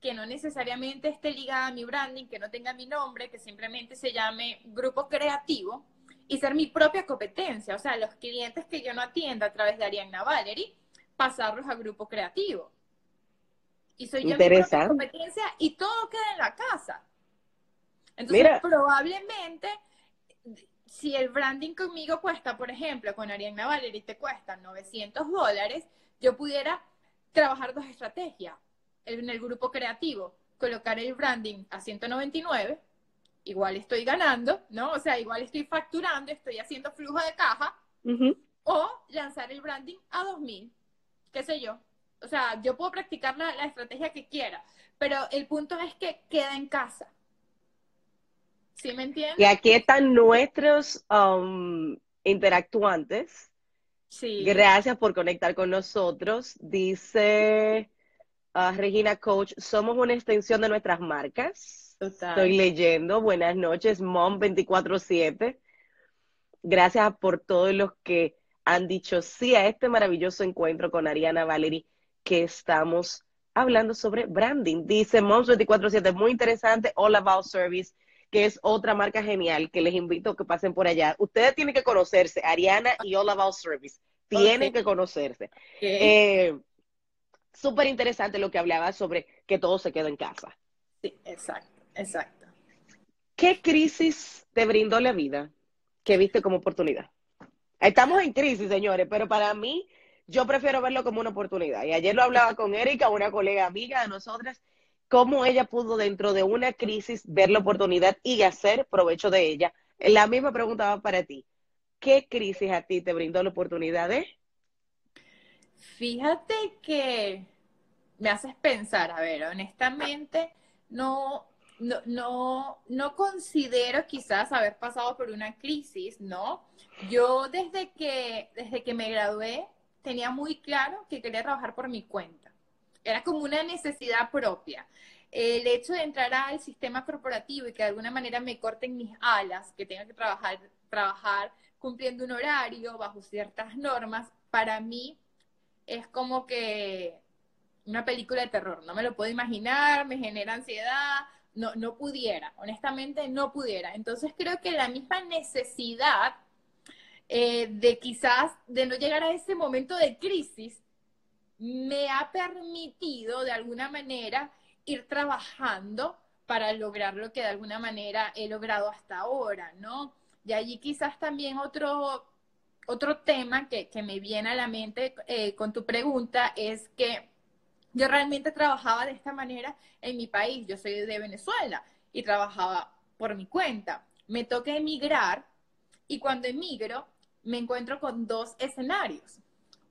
que no necesariamente esté ligada a mi branding, que no tenga mi nombre, que simplemente se llame grupo creativo y ser mi propia competencia. O sea, los clientes que yo no atienda a través de Arianna Valery, pasarlos a grupo creativo. Y soy yo mi propia Interesante. competencia y todo queda en la casa. Entonces, Mira. probablemente, si el branding conmigo cuesta, por ejemplo, con Arianna Valery te cuesta 900 dólares, yo pudiera trabajar dos estrategias. En el grupo creativo, colocar el branding a 199, igual estoy ganando, ¿no? O sea, igual estoy facturando, estoy haciendo flujo de caja, o lanzar el branding a 2000, qué sé yo. O sea, yo puedo practicar la, la estrategia que quiera, pero el punto es que queda en casa. ¿Sí me entiendes? Y aquí están nuestros um, interactuantes. Sí. Gracias por conectar con nosotros. Dice uh, Regina Coach, somos una extensión de nuestras marcas. Total. Estoy leyendo. Buenas noches, Mom 24-7. Gracias por todos los que han dicho sí a este maravilloso encuentro con Ariana Valery, que estamos hablando sobre branding. Dice Moms 24-7, muy interesante, All About Service, que es otra marca genial que les invito a que pasen por allá. Ustedes tienen que conocerse, Ariana y All About Service. Tienen que conocerse. Ok. Eh, Súper interesante lo que hablaba sobre que todo se queda en casa. Sí, exacto, exacto. ¿Qué crisis te brindó la vida que viste como oportunidad? Estamos en crisis, señores, pero para mí yo prefiero verlo como una oportunidad. Y ayer lo hablaba con Erika, una colega amiga de nosotras, cómo ella pudo dentro de una crisis ver la oportunidad y hacer provecho de ella. La misma pregunta va para ti. ¿Qué crisis a ti te brindó la oportunidad de? Fíjate que me haces pensar, a ver, honestamente, no, no, no, no considero quizás haber pasado por una crisis, ¿no? Yo desde que, desde que me gradué tenía muy claro que quería trabajar por mi cuenta. Era como una necesidad propia. El hecho de entrar al sistema corporativo y que de alguna manera me corten mis alas, que tenga que trabajar, trabajar cumpliendo un horario bajo ciertas normas, para mí es como que una película de terror. No me lo puedo imaginar, me genera ansiedad, no, no pudiera, honestamente no pudiera. Entonces creo que la misma necesidad eh, de quizás de no llegar a ese momento de crisis me ha permitido de alguna manera ir trabajando para lograr lo que de alguna manera he logrado hasta ahora, ¿no? Y allí quizás también otro, otro tema que, que me viene a la mente eh, con tu pregunta es que yo realmente trabajaba de esta manera en mi país. Yo soy de Venezuela y trabajaba por mi cuenta. Me toca emigrar y cuando emigro me encuentro con dos escenarios.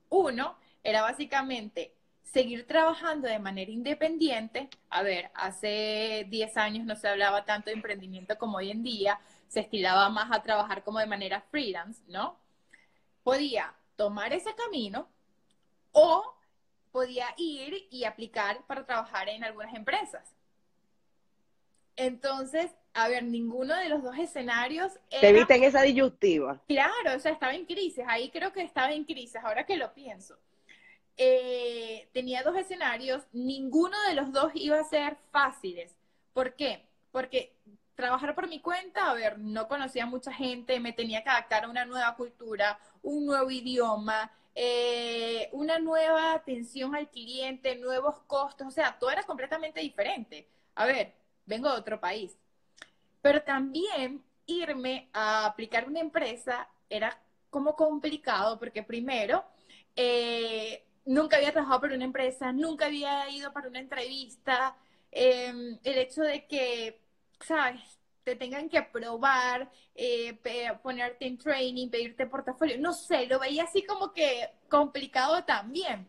Uno era básicamente seguir trabajando de manera independiente. A ver, hace 10 años no se hablaba tanto de emprendimiento como hoy en día, se estilaba más a trabajar como de manera freelance, ¿no? Podía tomar ese camino o podía ir y aplicar para trabajar en algunas empresas. Entonces, a ver, ninguno de los dos escenarios ¿Te viste en esa disyuntiva? Claro, o sea, estaba en crisis, ahí creo que estaba en crisis, ahora que lo pienso. Eh, tenía dos escenarios, ninguno de los dos iba a ser fáciles. ¿Por qué? Porque trabajar por mi cuenta, a ver, no conocía mucha gente, me tenía que adaptar a una nueva cultura, un nuevo idioma, eh, una nueva atención al cliente, nuevos costos, o sea, todo era completamente diferente. A ver, vengo de otro país. Pero también irme a aplicar una empresa era como complicado, porque primero, eh, nunca había trabajado por una empresa, nunca había ido para una entrevista, eh, el hecho de que, ¿sabes? Te tengan que aprobar, eh, ponerte en training, pedirte portafolio, no sé, lo veía así como que complicado también.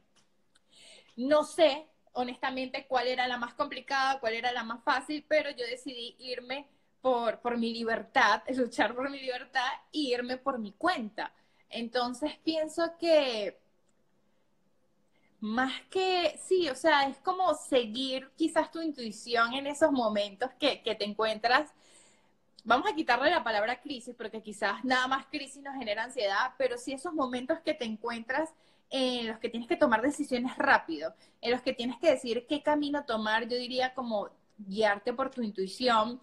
No sé, honestamente, cuál era la más complicada, cuál era la más fácil, pero yo decidí irme por, mi libertad, luchar por mi libertad e irme por mi cuenta. Entonces pienso que más que, sí, o sea, es como seguir quizás tu intuición en esos momentos que, que te encuentras. Vamos a quitarle la palabra crisis porque quizás nada más crisis nos genera ansiedad, pero sí esos momentos que te encuentras en los que tienes que tomar decisiones rápido, en los que tienes que decir qué camino tomar, yo diría como guiarte por tu intuición.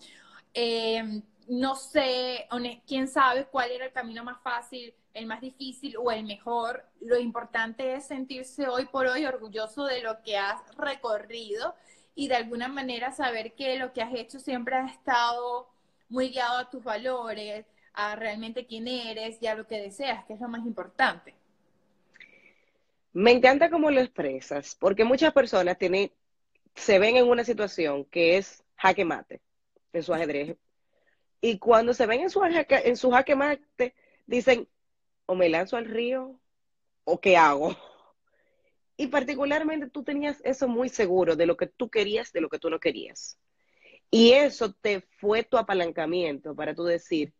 Eh, no sé, quién sabe cuál era el camino más fácil, el más difícil o el mejor. Lo importante es sentirse hoy por hoy orgulloso de lo que has recorrido y de alguna manera saber que lo que has hecho siempre ha estado muy guiado a tus valores, a realmente quién eres y a lo que deseas, que es lo más importante. Me encanta cómo lo expresas, porque muchas personas tienen, se ven en una situación que es jaque mate en su ajedrez. Y cuando se ven en su, en su jaque mate, dicen, o me lanzo al río, o qué hago. Y particularmente tú tenías eso muy seguro de lo que tú querías, de lo que tú no querías. Y eso te fue tu apalancamiento para tú decir,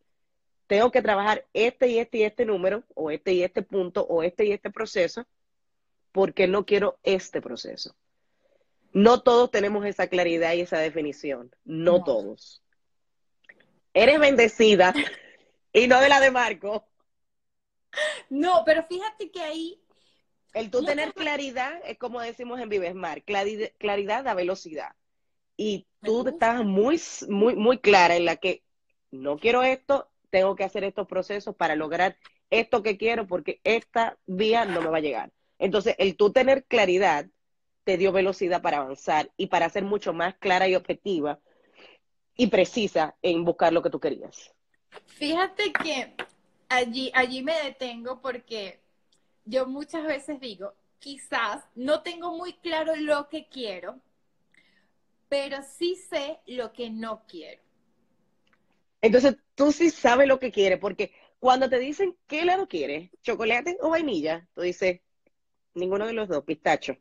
tengo que trabajar este y este y este número, o este y este punto, o este y este proceso, porque no quiero este proceso. No todos tenemos esa claridad y esa definición, no, No. todos. Eres bendecida y no de la de Marco. No, pero fíjate que ahí, El tú No tener claridad es como decimos en Vivesmar, claridad, claridad da velocidad. Y tú estás muy, muy, muy clara en la que no quiero esto, tengo que hacer estos procesos para lograr esto que quiero porque esta vía no me va a llegar. Entonces, el tú tener claridad te dio velocidad para avanzar y para ser mucho más clara y objetiva y precisa en buscar lo que tú querías. fíjate que allí, allí me detengo porque yo muchas veces digo, quizás no tengo muy claro lo que quiero, pero sí sé lo que no quiero. Entonces, tú sí sabes lo que quieres, porque cuando te dicen qué helado quieres, chocolate o vainilla, tú dices, ninguno de los dos, pistacho.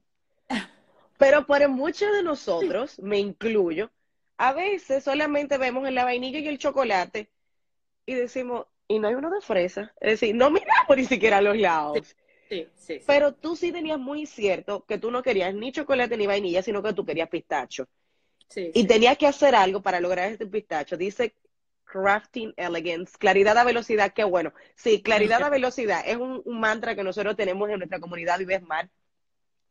Pero para muchos de nosotros, me incluyo, a veces solamente vemos en la vainilla y el chocolate y decimos, y no hay uno de fresa. Es decir, no miramos ni siquiera los lados. Sí, sí, sí. Pero tú sí tenías muy cierto que tú no querías ni chocolate ni vainilla, sino que tú querías pistacho. sí, Y sí. tenías que hacer algo para lograr este pistacho. Dice crafting elegance, claridad a velocidad, qué bueno. Sí, claridad a velocidad es un, un mantra que nosotros tenemos en nuestra comunidad Vive Smart,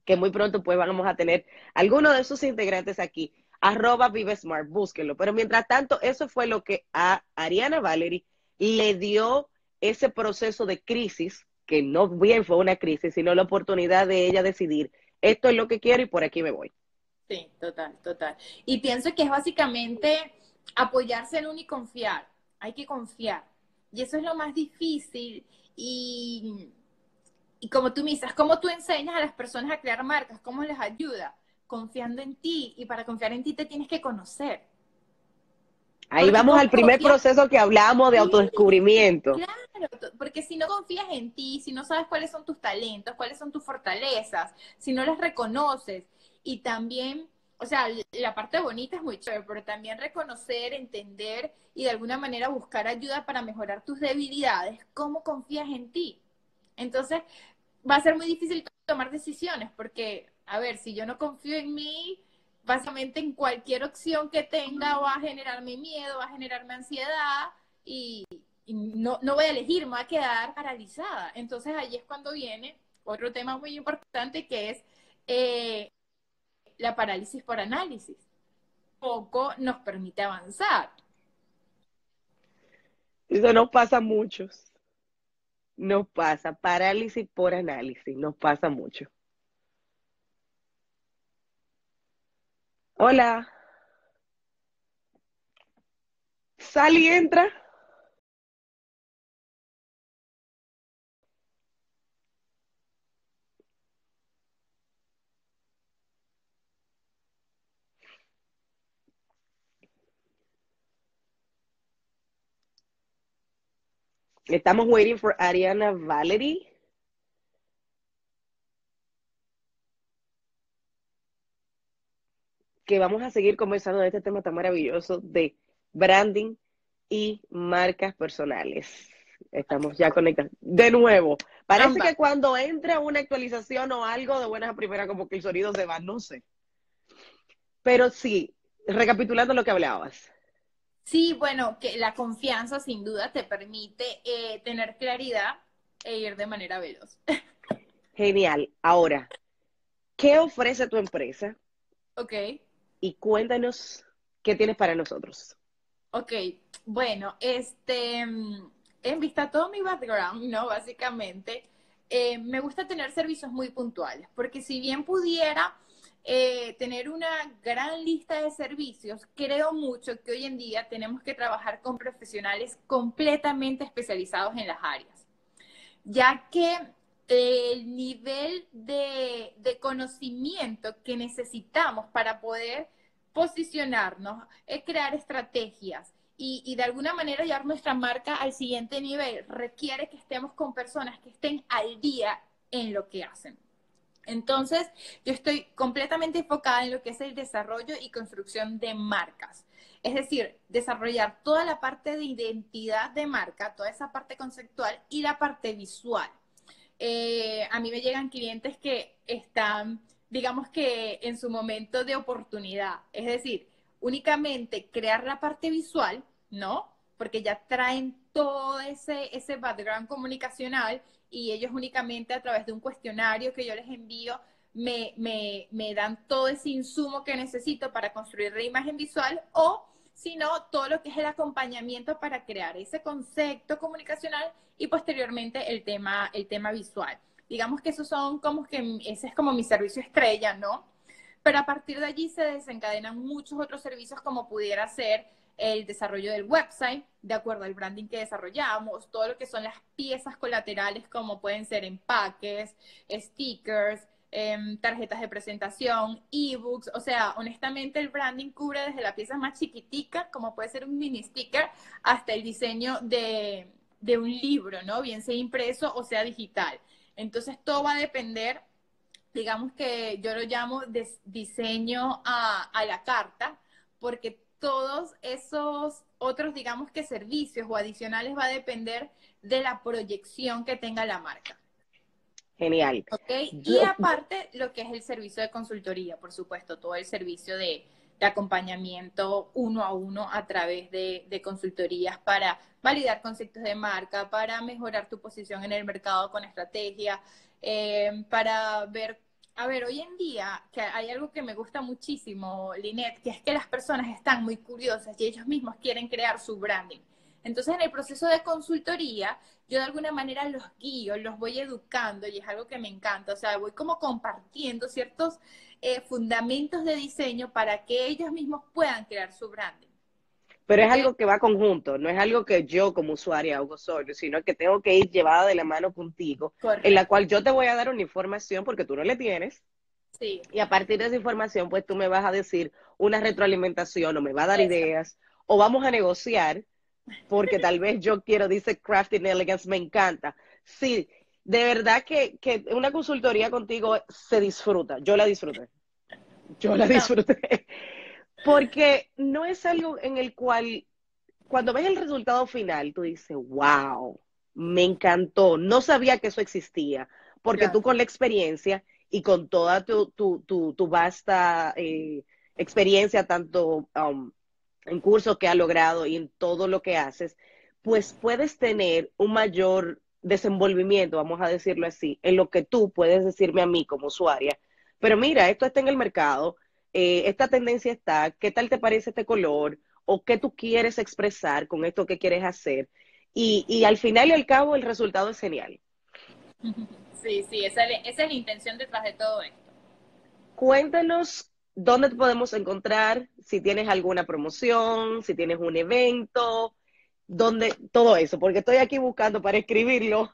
que muy pronto pues vamos a tener algunos de sus integrantes aquí. Arroba Vive Smart, búsquenlo. Pero mientras tanto, eso fue lo que a Ariana Valery le dio ese proceso de crisis, que no bien fue una crisis, sino la oportunidad de ella decidir, esto es lo que quiero y por aquí me voy. Sí, total, total. Y pienso que es básicamente apoyarse en uno y confiar. Hay que confiar. Y eso es lo más difícil. Y, y como tú me dices, ¿cómo tú enseñas a las personas a crear marcas? ¿Cómo les ayuda? Confiando en ti. Y para confiar en ti te tienes que conocer. Ahí Porque vamos al primer confías- proceso que hablamos de Sí. autodescubrimiento. Claro, porque si no confías en ti, si no sabes cuáles son tus talentos, cuáles son tus fortalezas, si no las reconoces y también, o sea, la parte bonita es muy chévere, pero también reconocer, entender y de alguna manera buscar ayuda para mejorar tus debilidades, ¿cómo confías en ti? Entonces, va a ser muy difícil to- tomar decisiones porque, a ver, si yo no confío en mí, básicamente en cualquier opción que tenga va a generarme miedo, va a generarme ansiedad y, y no, no voy a elegir, me voy a quedar paralizada. Entonces ahí es cuando viene otro tema muy importante que es eh, la parálisis por análisis. Poco nos permite avanzar. Eso nos pasa a muchos. Nos pasa. Parálisis por análisis. Nos pasa mucho. Hola. Sal y entra. Estamos waiting for Ariana Valery. Que vamos a seguir conversando de este tema tan maravilloso de branding y marcas personales. Estamos ya conectados. De nuevo, parece que cuando entra una actualización o algo de buenas a primera, como que el sonido se va, no sé. Pero sí, recapitulando lo que hablabas. Sí, bueno, que la confianza sin duda te permite eh, tener claridad e ir de manera veloz. Genial. Ahora, ¿qué ofrece tu empresa? Ok. Y cuéntanos qué tienes para nosotros. Ok, bueno, este, mm, en vista a todo mi background, ¿no? Básicamente, eh, me gusta tener servicios muy puntuales, porque si bien pudiera eh, tener una gran lista de servicios, creo mucho que hoy en día tenemos que trabajar con profesionales completamente especializados en las áreas, ya que el nivel de, conocimiento que necesitamos para poder posicionarnos, crear estrategias y, y, de alguna manera llevar nuestra marca al siguiente nivel requiere que estemos con personas que estén al día en lo que hacen. Entonces, yo estoy completamente enfocada en lo que es el desarrollo y construcción de marcas. Es decir, desarrollar toda la parte de identidad de marca, toda esa parte conceptual y la parte visual. Eh, a mí me llegan clientes que están, digamos que en su momento de oportunidad. Es decir, únicamente crear la parte visual, ¿no? Porque ya traen todo ese, ese background comunicacional y ellos únicamente a través de un cuestionario que yo les envío me, me, me dan todo ese insumo que necesito para construir la imagen visual o sino todo lo que es el acompañamiento para crear ese concepto comunicacional y posteriormente el tema, el tema visual. Digamos que esos son como que ese es como mi servicio estrella, ¿no? Pero a partir de allí se desencadenan muchos otros servicios como pudiera ser el desarrollo del website, de acuerdo al branding que desarrollamos, todo lo que son las piezas colaterales como pueden ser empaques, stickers, em, tarjetas de presentación, ebooks, o sea, honestamente el branding cubre desde la pieza más chiquitica, como puede ser un mini sticker, hasta el diseño de, de un libro, ¿no? Bien sea impreso o sea digital. Entonces todo va a depender, digamos que yo lo llamo diseño a, a la carta, porque todos esos otros, digamos que servicios o adicionales va a depender de la proyección que tenga la marca. Genial. ¿Okay? Y aparte, lo que es el servicio de consultoría, por supuesto, todo el servicio de, acompañamiento uno a uno a través de, consultorías para validar conceptos de marca, para mejorar tu posición en el mercado con estrategia, eh, para ver a ver, hoy en día que hay algo que me gusta muchísimo, Linet, que es que las personas están muy curiosas y ellos mismos quieren crear su branding. Entonces, en el proceso de consultoría, yo de alguna manera los guío, los voy educando y es algo que me encanta. O sea, voy como compartiendo ciertos eh, fundamentos de diseño para que ellos mismos puedan crear su branding. Pero es algo que va conjunto, no es algo que yo como usuaria hago solo, sino que tengo que ir llevada de la mano contigo, en la cual yo te voy a dar una información porque tú no le tienes. Sí. Y a partir de esa información, pues tú me vas a decir una retroalimentación o me va a dar ideas o vamos a negociar, porque tal vez yo quiero, dice Crafting Elegance, me encanta. Sí, de verdad que, que una consultoría contigo se disfruta, yo la disfruté. Yo la disfruté. Porque no es algo en el cual, cuando ves el resultado final, tú dices, wow, me encantó, no sabía que eso existía, porque tú con la experiencia y con toda tu, tu, tu, vasta eh, experiencia, tanto um, en cursos que has logrado y en todo lo que haces, pues puedes tener un mayor desenvolvimiento, vamos a decirlo así, en lo que tú puedes decirme a mí como usuaria. Pero mira, esto está en el mercado, eh, esta tendencia está, ¿qué tal te parece este color? ¿O qué tú quieres expresar con esto que quieres hacer? Y, al final y al cabo el resultado es genial. Sí, sí, esa, es la intención detrás de todo esto. Cuéntanos dónde te podemos encontrar, si tienes alguna promoción, si tienes un evento, dónde, todo eso, porque estoy aquí buscando para escribirlo.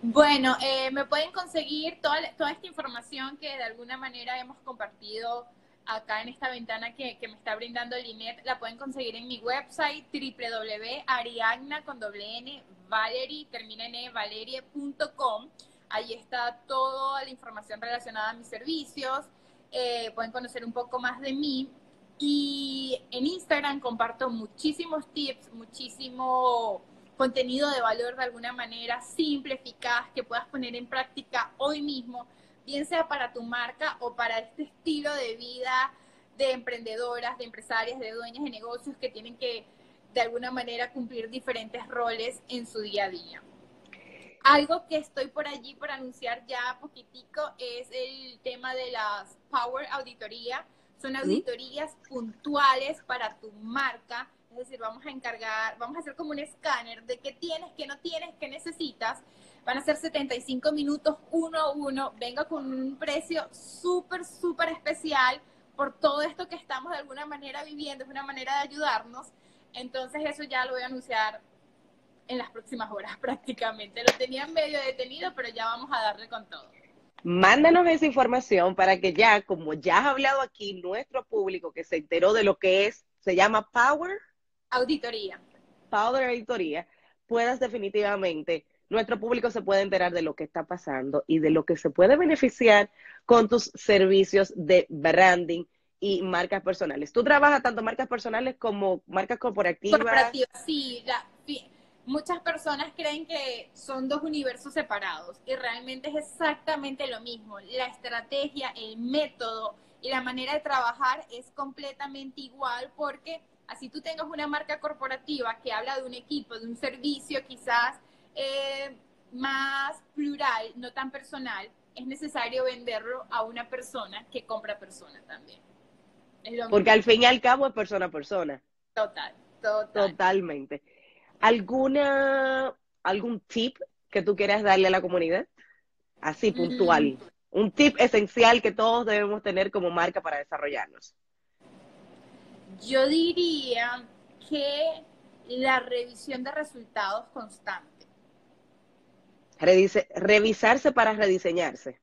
Bueno, eh, me pueden conseguir toda, toda esta información que de alguna manera hemos compartido acá en esta ventana que, me está brindando Linet, la pueden conseguir en mi website www.ariagna con doble n valerie termina en e, valerie.com. Ahí está toda la información relacionada a mis servicios. Eh, pueden conocer un poco más de mí. Y en Instagram comparto muchísimos tips, muchísimo contenido de valor de alguna manera simple, eficaz, que puedas poner en práctica hoy mismo, bien sea para tu marca o para este estilo de vida de emprendedoras, de empresarias, de dueñas de negocios que tienen que de alguna manera cumplir diferentes roles en su día a día. Algo que estoy por allí por anunciar ya poquitico es el tema de las Power Auditoría. Son auditorías puntuales para tu marca es decir, vamos a encargar, vamos a hacer como un escáner de qué tienes, qué no tienes, qué necesitas. Van a ser 75 minutos uno a uno. Venga con un precio súper, súper especial por todo esto que estamos de alguna manera viviendo. Es una manera de ayudarnos. Entonces eso ya lo voy a anunciar en las próximas horas prácticamente. Lo tenía medio detenido, pero ya vamos a darle con todo. Mándanos esa información para que ya, como ya has hablado aquí, nuestro público que se enteró de lo que es, se llama Power Auditoría. Power Auditoría, puedas definitivamente, nuestro público se puede enterar de lo que está pasando y de lo que se puede beneficiar con tus servicios de branding y marcas personales. ¿Tú trabajas tanto marcas personales como marcas corporativas? Corporativas, sí. Muchas personas creen que son dos universos separados y realmente es exactamente lo mismo. La estrategia, el método y la manera de trabajar es completamente igual porque así tú tengas una marca corporativa que habla de un equipo, de un servicio quizás eh, más plural, no tan personal, es necesario venderlo a una persona que compra persona también. Porque al fin y al cabo es persona a persona. Total, total. Totalmente. ¿Alguna, algún tip que tú quieras darle a la comunidad? Así, puntual. Mm. Un tip esencial que todos debemos tener como marca para desarrollarnos. Yo diría que la revisión de resultados constante. revisarse para rediseñarse.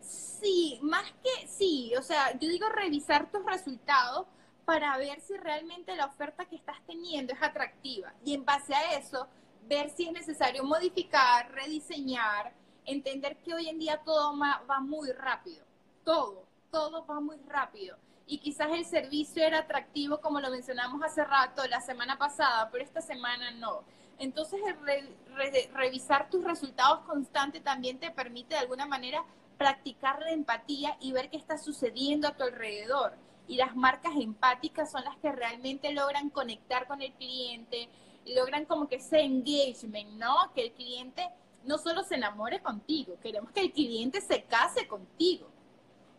Sí, más que sí, o sea, yo digo revisar tus resultados para ver si realmente la oferta que estás teniendo es atractiva y en base a eso ver si es necesario modificar, rediseñar, entender que hoy en día todo va muy rápido, todo, todo va muy rápido y quizás el servicio era atractivo como lo mencionamos hace rato, la semana pasada, pero esta semana no. Entonces, revisar tus resultados constantes también te permite de alguna manera practicar la empatía y ver qué está sucediendo a tu alrededor. Y las marcas empáticas son las que realmente logran conectar con el cliente, logran como que ese engagement, ¿no? Que el cliente no solo se enamore contigo, queremos que el cliente se case contigo.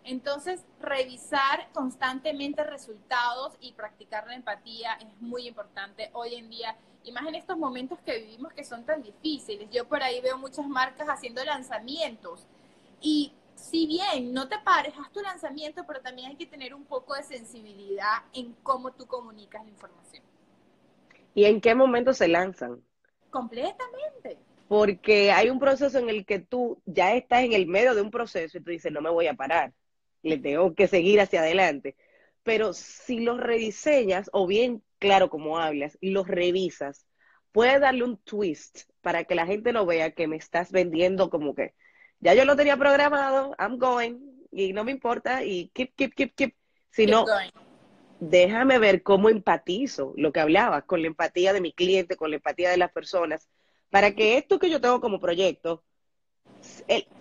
Entonces, revisar constantemente resultados y practicar la empatía es muy importante hoy en día, y más en estos momentos que vivimos que son tan difíciles. Yo por ahí veo muchas marcas haciendo lanzamientos y si bien no te pares, haz tu lanzamiento, pero también hay que tener un poco de sensibilidad en cómo tú comunicas la información. ¿Y en qué momento se lanzan? Completamente. Porque hay un proceso en el que tú ya estás en el medio de un proceso y tú dices, no me voy a parar, le tengo que seguir hacia adelante. Pero si los rediseñas, o bien, claro, como hablas, y los revisas, puedes darle un twist para que la gente lo vea que me estás vendiendo como que, ya yo lo tenía programado, I'm going, y no me importa, y keep, keep, keep, keep. Sino, déjame ver cómo empatizo, lo que hablaba, con la empatía de mi cliente, con la empatía de las personas, para que esto que yo tengo como proyecto,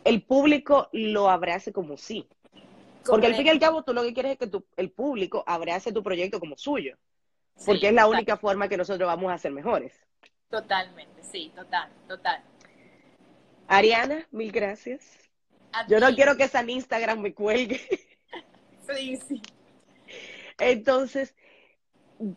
el, público lo abrace como sí. Porque al fin y al cabo tú lo que quieres es que tu, el público abrace tu proyecto como suyo. Porque es la única forma que nosotros vamos a ser mejores. Totalmente, sí, total, total. Ariana, mil gracias. Yo no quiero que San Instagram me cuelgue. Sí, sí. Entonces,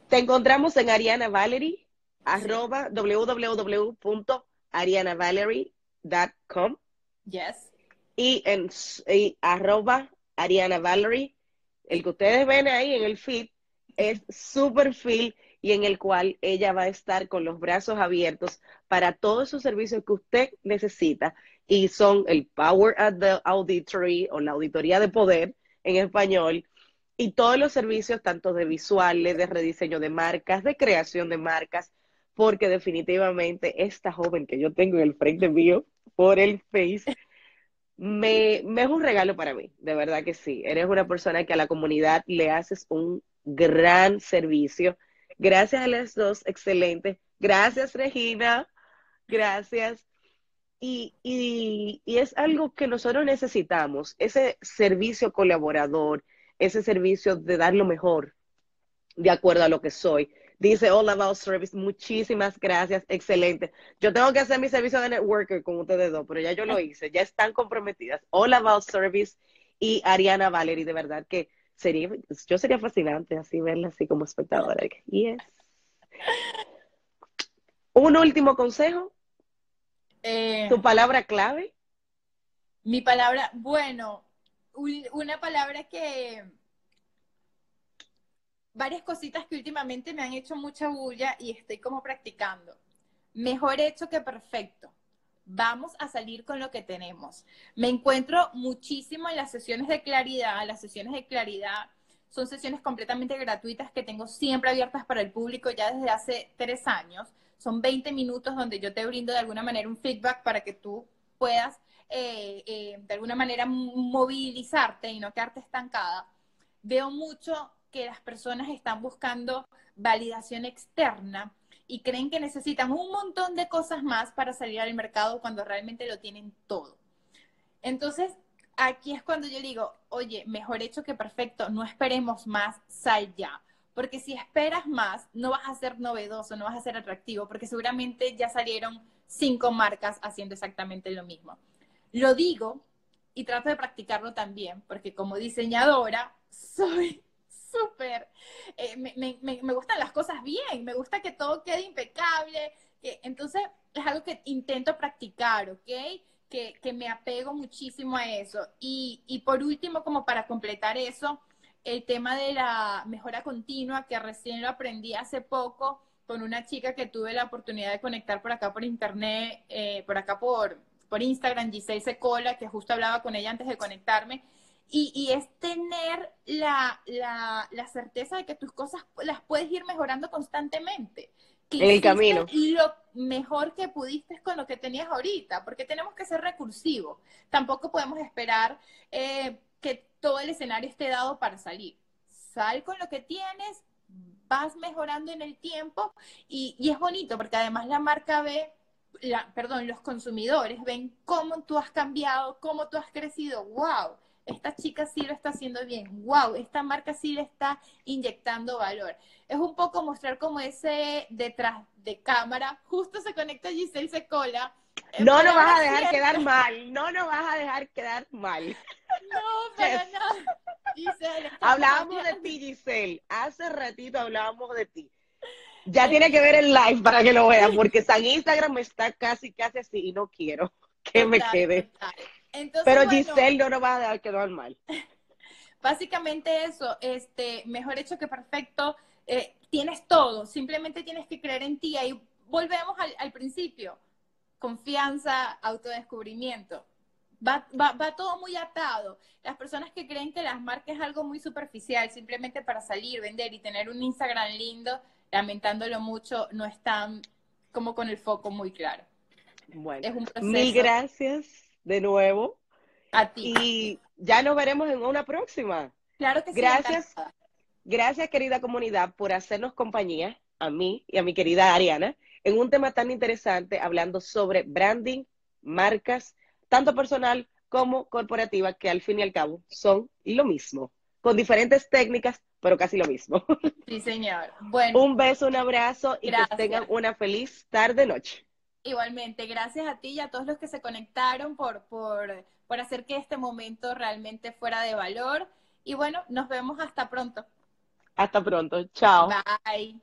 te encontramos en Ariana Valerie, arroba www.arianavalerie.com. Yes. Y en y arroba Ariana Valerie, el que ustedes ven ahí en el feed, es su perfil y en el cual ella va a estar con los brazos abiertos para todos esos servicios que usted necesita y son el Power at the Auditory o la auditoría de poder en español y todos los servicios tanto de visuales, de rediseño de marcas, de creación de marcas, porque definitivamente esta joven que yo tengo en el frente mío por el Face me, me, es un regalo para mí, de verdad que sí. Eres una persona que a la comunidad le haces un gran servicio Gracias a las dos, excelente. Gracias, Regina. Gracias. Y, y, y, es algo que nosotros necesitamos, ese servicio colaborador, ese servicio de dar lo mejor, de acuerdo a lo que soy. Dice All About Service, muchísimas gracias, excelente. Yo tengo que hacer mi servicio de networker con ustedes dos, pero ya yo lo hice, ya están comprometidas. All About Service y Ariana Valerie, de verdad que sería, yo sería fascinante así verla así como espectadora. Yes. Un último consejo. Eh, ¿Tu palabra clave? Mi palabra, bueno, una palabra que varias cositas que últimamente me han hecho mucha bulla y estoy como practicando. Mejor hecho que perfecto vamos a salir con lo que tenemos. Me encuentro muchísimo en las sesiones de claridad. Las sesiones de claridad son sesiones completamente gratuitas que tengo siempre abiertas para el público ya desde hace tres años. Son 20 minutos donde yo te brindo de alguna manera un feedback para que tú puedas eh, eh, de alguna manera movilizarte y no quedarte estancada. veo mucho que las personas están buscando validación externa y creen que necesitan un montón de cosas más para salir al mercado cuando realmente lo tienen todo. Entonces, aquí es cuando yo digo, oye, mejor hecho que perfecto, no esperemos más, sal ya. Porque si esperas más, no vas a ser novedoso, no vas a ser atractivo, porque seguramente ya salieron cinco marcas haciendo exactamente lo mismo. Lo digo y trato de practicarlo también, porque como diseñadora soy súper, eh, me, me, gustan las cosas bien, me gusta que todo quede impecable, entonces es algo que intento practicar, ¿ok? Que, que me apego muchísimo a eso. Y, y por último, como para completar eso, el tema de la mejora continua, que recién lo aprendí hace poco con una chica que tuve la oportunidad de conectar por acá por internet, eh, por acá por, por Instagram, Giselle Secola, que justo hablaba con ella antes de conectarme, y, es tener la, certeza de que tus cosas las puedes ir mejorando constantemente. Que en el camino. Lo mejor que pudiste con lo que tenías ahorita, porque tenemos que ser recursivos. Tampoco podemos esperar eh, que todo el escenario esté dado para salir. Sal con lo que tienes, vas mejorando en el tiempo y, y es bonito porque además la marca ve la, perdón, los consumidores ven cómo tú has cambiado, cómo tú has crecido. ¡Wow! esta chica sí lo está haciendo bien, wow, esta marca sí le está inyectando valor. Es un poco mostrar como ese detrás de cámara, justo se conecta Giselle Secola. No nos vas a dejar quedar mal, no nos vas a dejar quedar mal. No, para nada. Giselle, hablábamos de ti, Giselle. Hace ratito hablábamos de ti. Ya tiene que ver el live para que lo vean, porque San Instagram está casi, casi así y no quiero que me quede. Pero Giselle no nos va a dejar quedar mal. Básicamente eso, este, mejor hecho que perfecto. Eh, tienes todo, simplemente tienes que creer en ti. Ahí volvemos al, principio. Confianza, autodescubrimiento. Va, va, va, todo muy atado. Las personas que creen que las marcas es algo muy superficial, simplemente para salir, vender y tener un Instagram lindo, lamentándolo mucho, no están como con el foco muy claro. Bueno, es un proceso. mil gracias de nuevo. A ti. Y ya nos veremos en una próxima. Claro que sí. Gracias. Gracias, querida comunidad, por hacernos compañía, a mí y a mi querida Ariana, en un tema tan interesante, hablando sobre branding, marcas, tanto personal como corporativa, que al fin y al cabo son lo mismo, con diferentes técnicas, pero casi lo mismo. Sí, señor. Bueno. Un beso, un abrazo y que tengan una feliz tarde-noche. Igualmente, gracias a ti y a todos los que se conectaron por, por, por hacer que este momento realmente fuera de valor. Y bueno, nos vemos hasta pronto. Hasta pronto. Chao. Bye.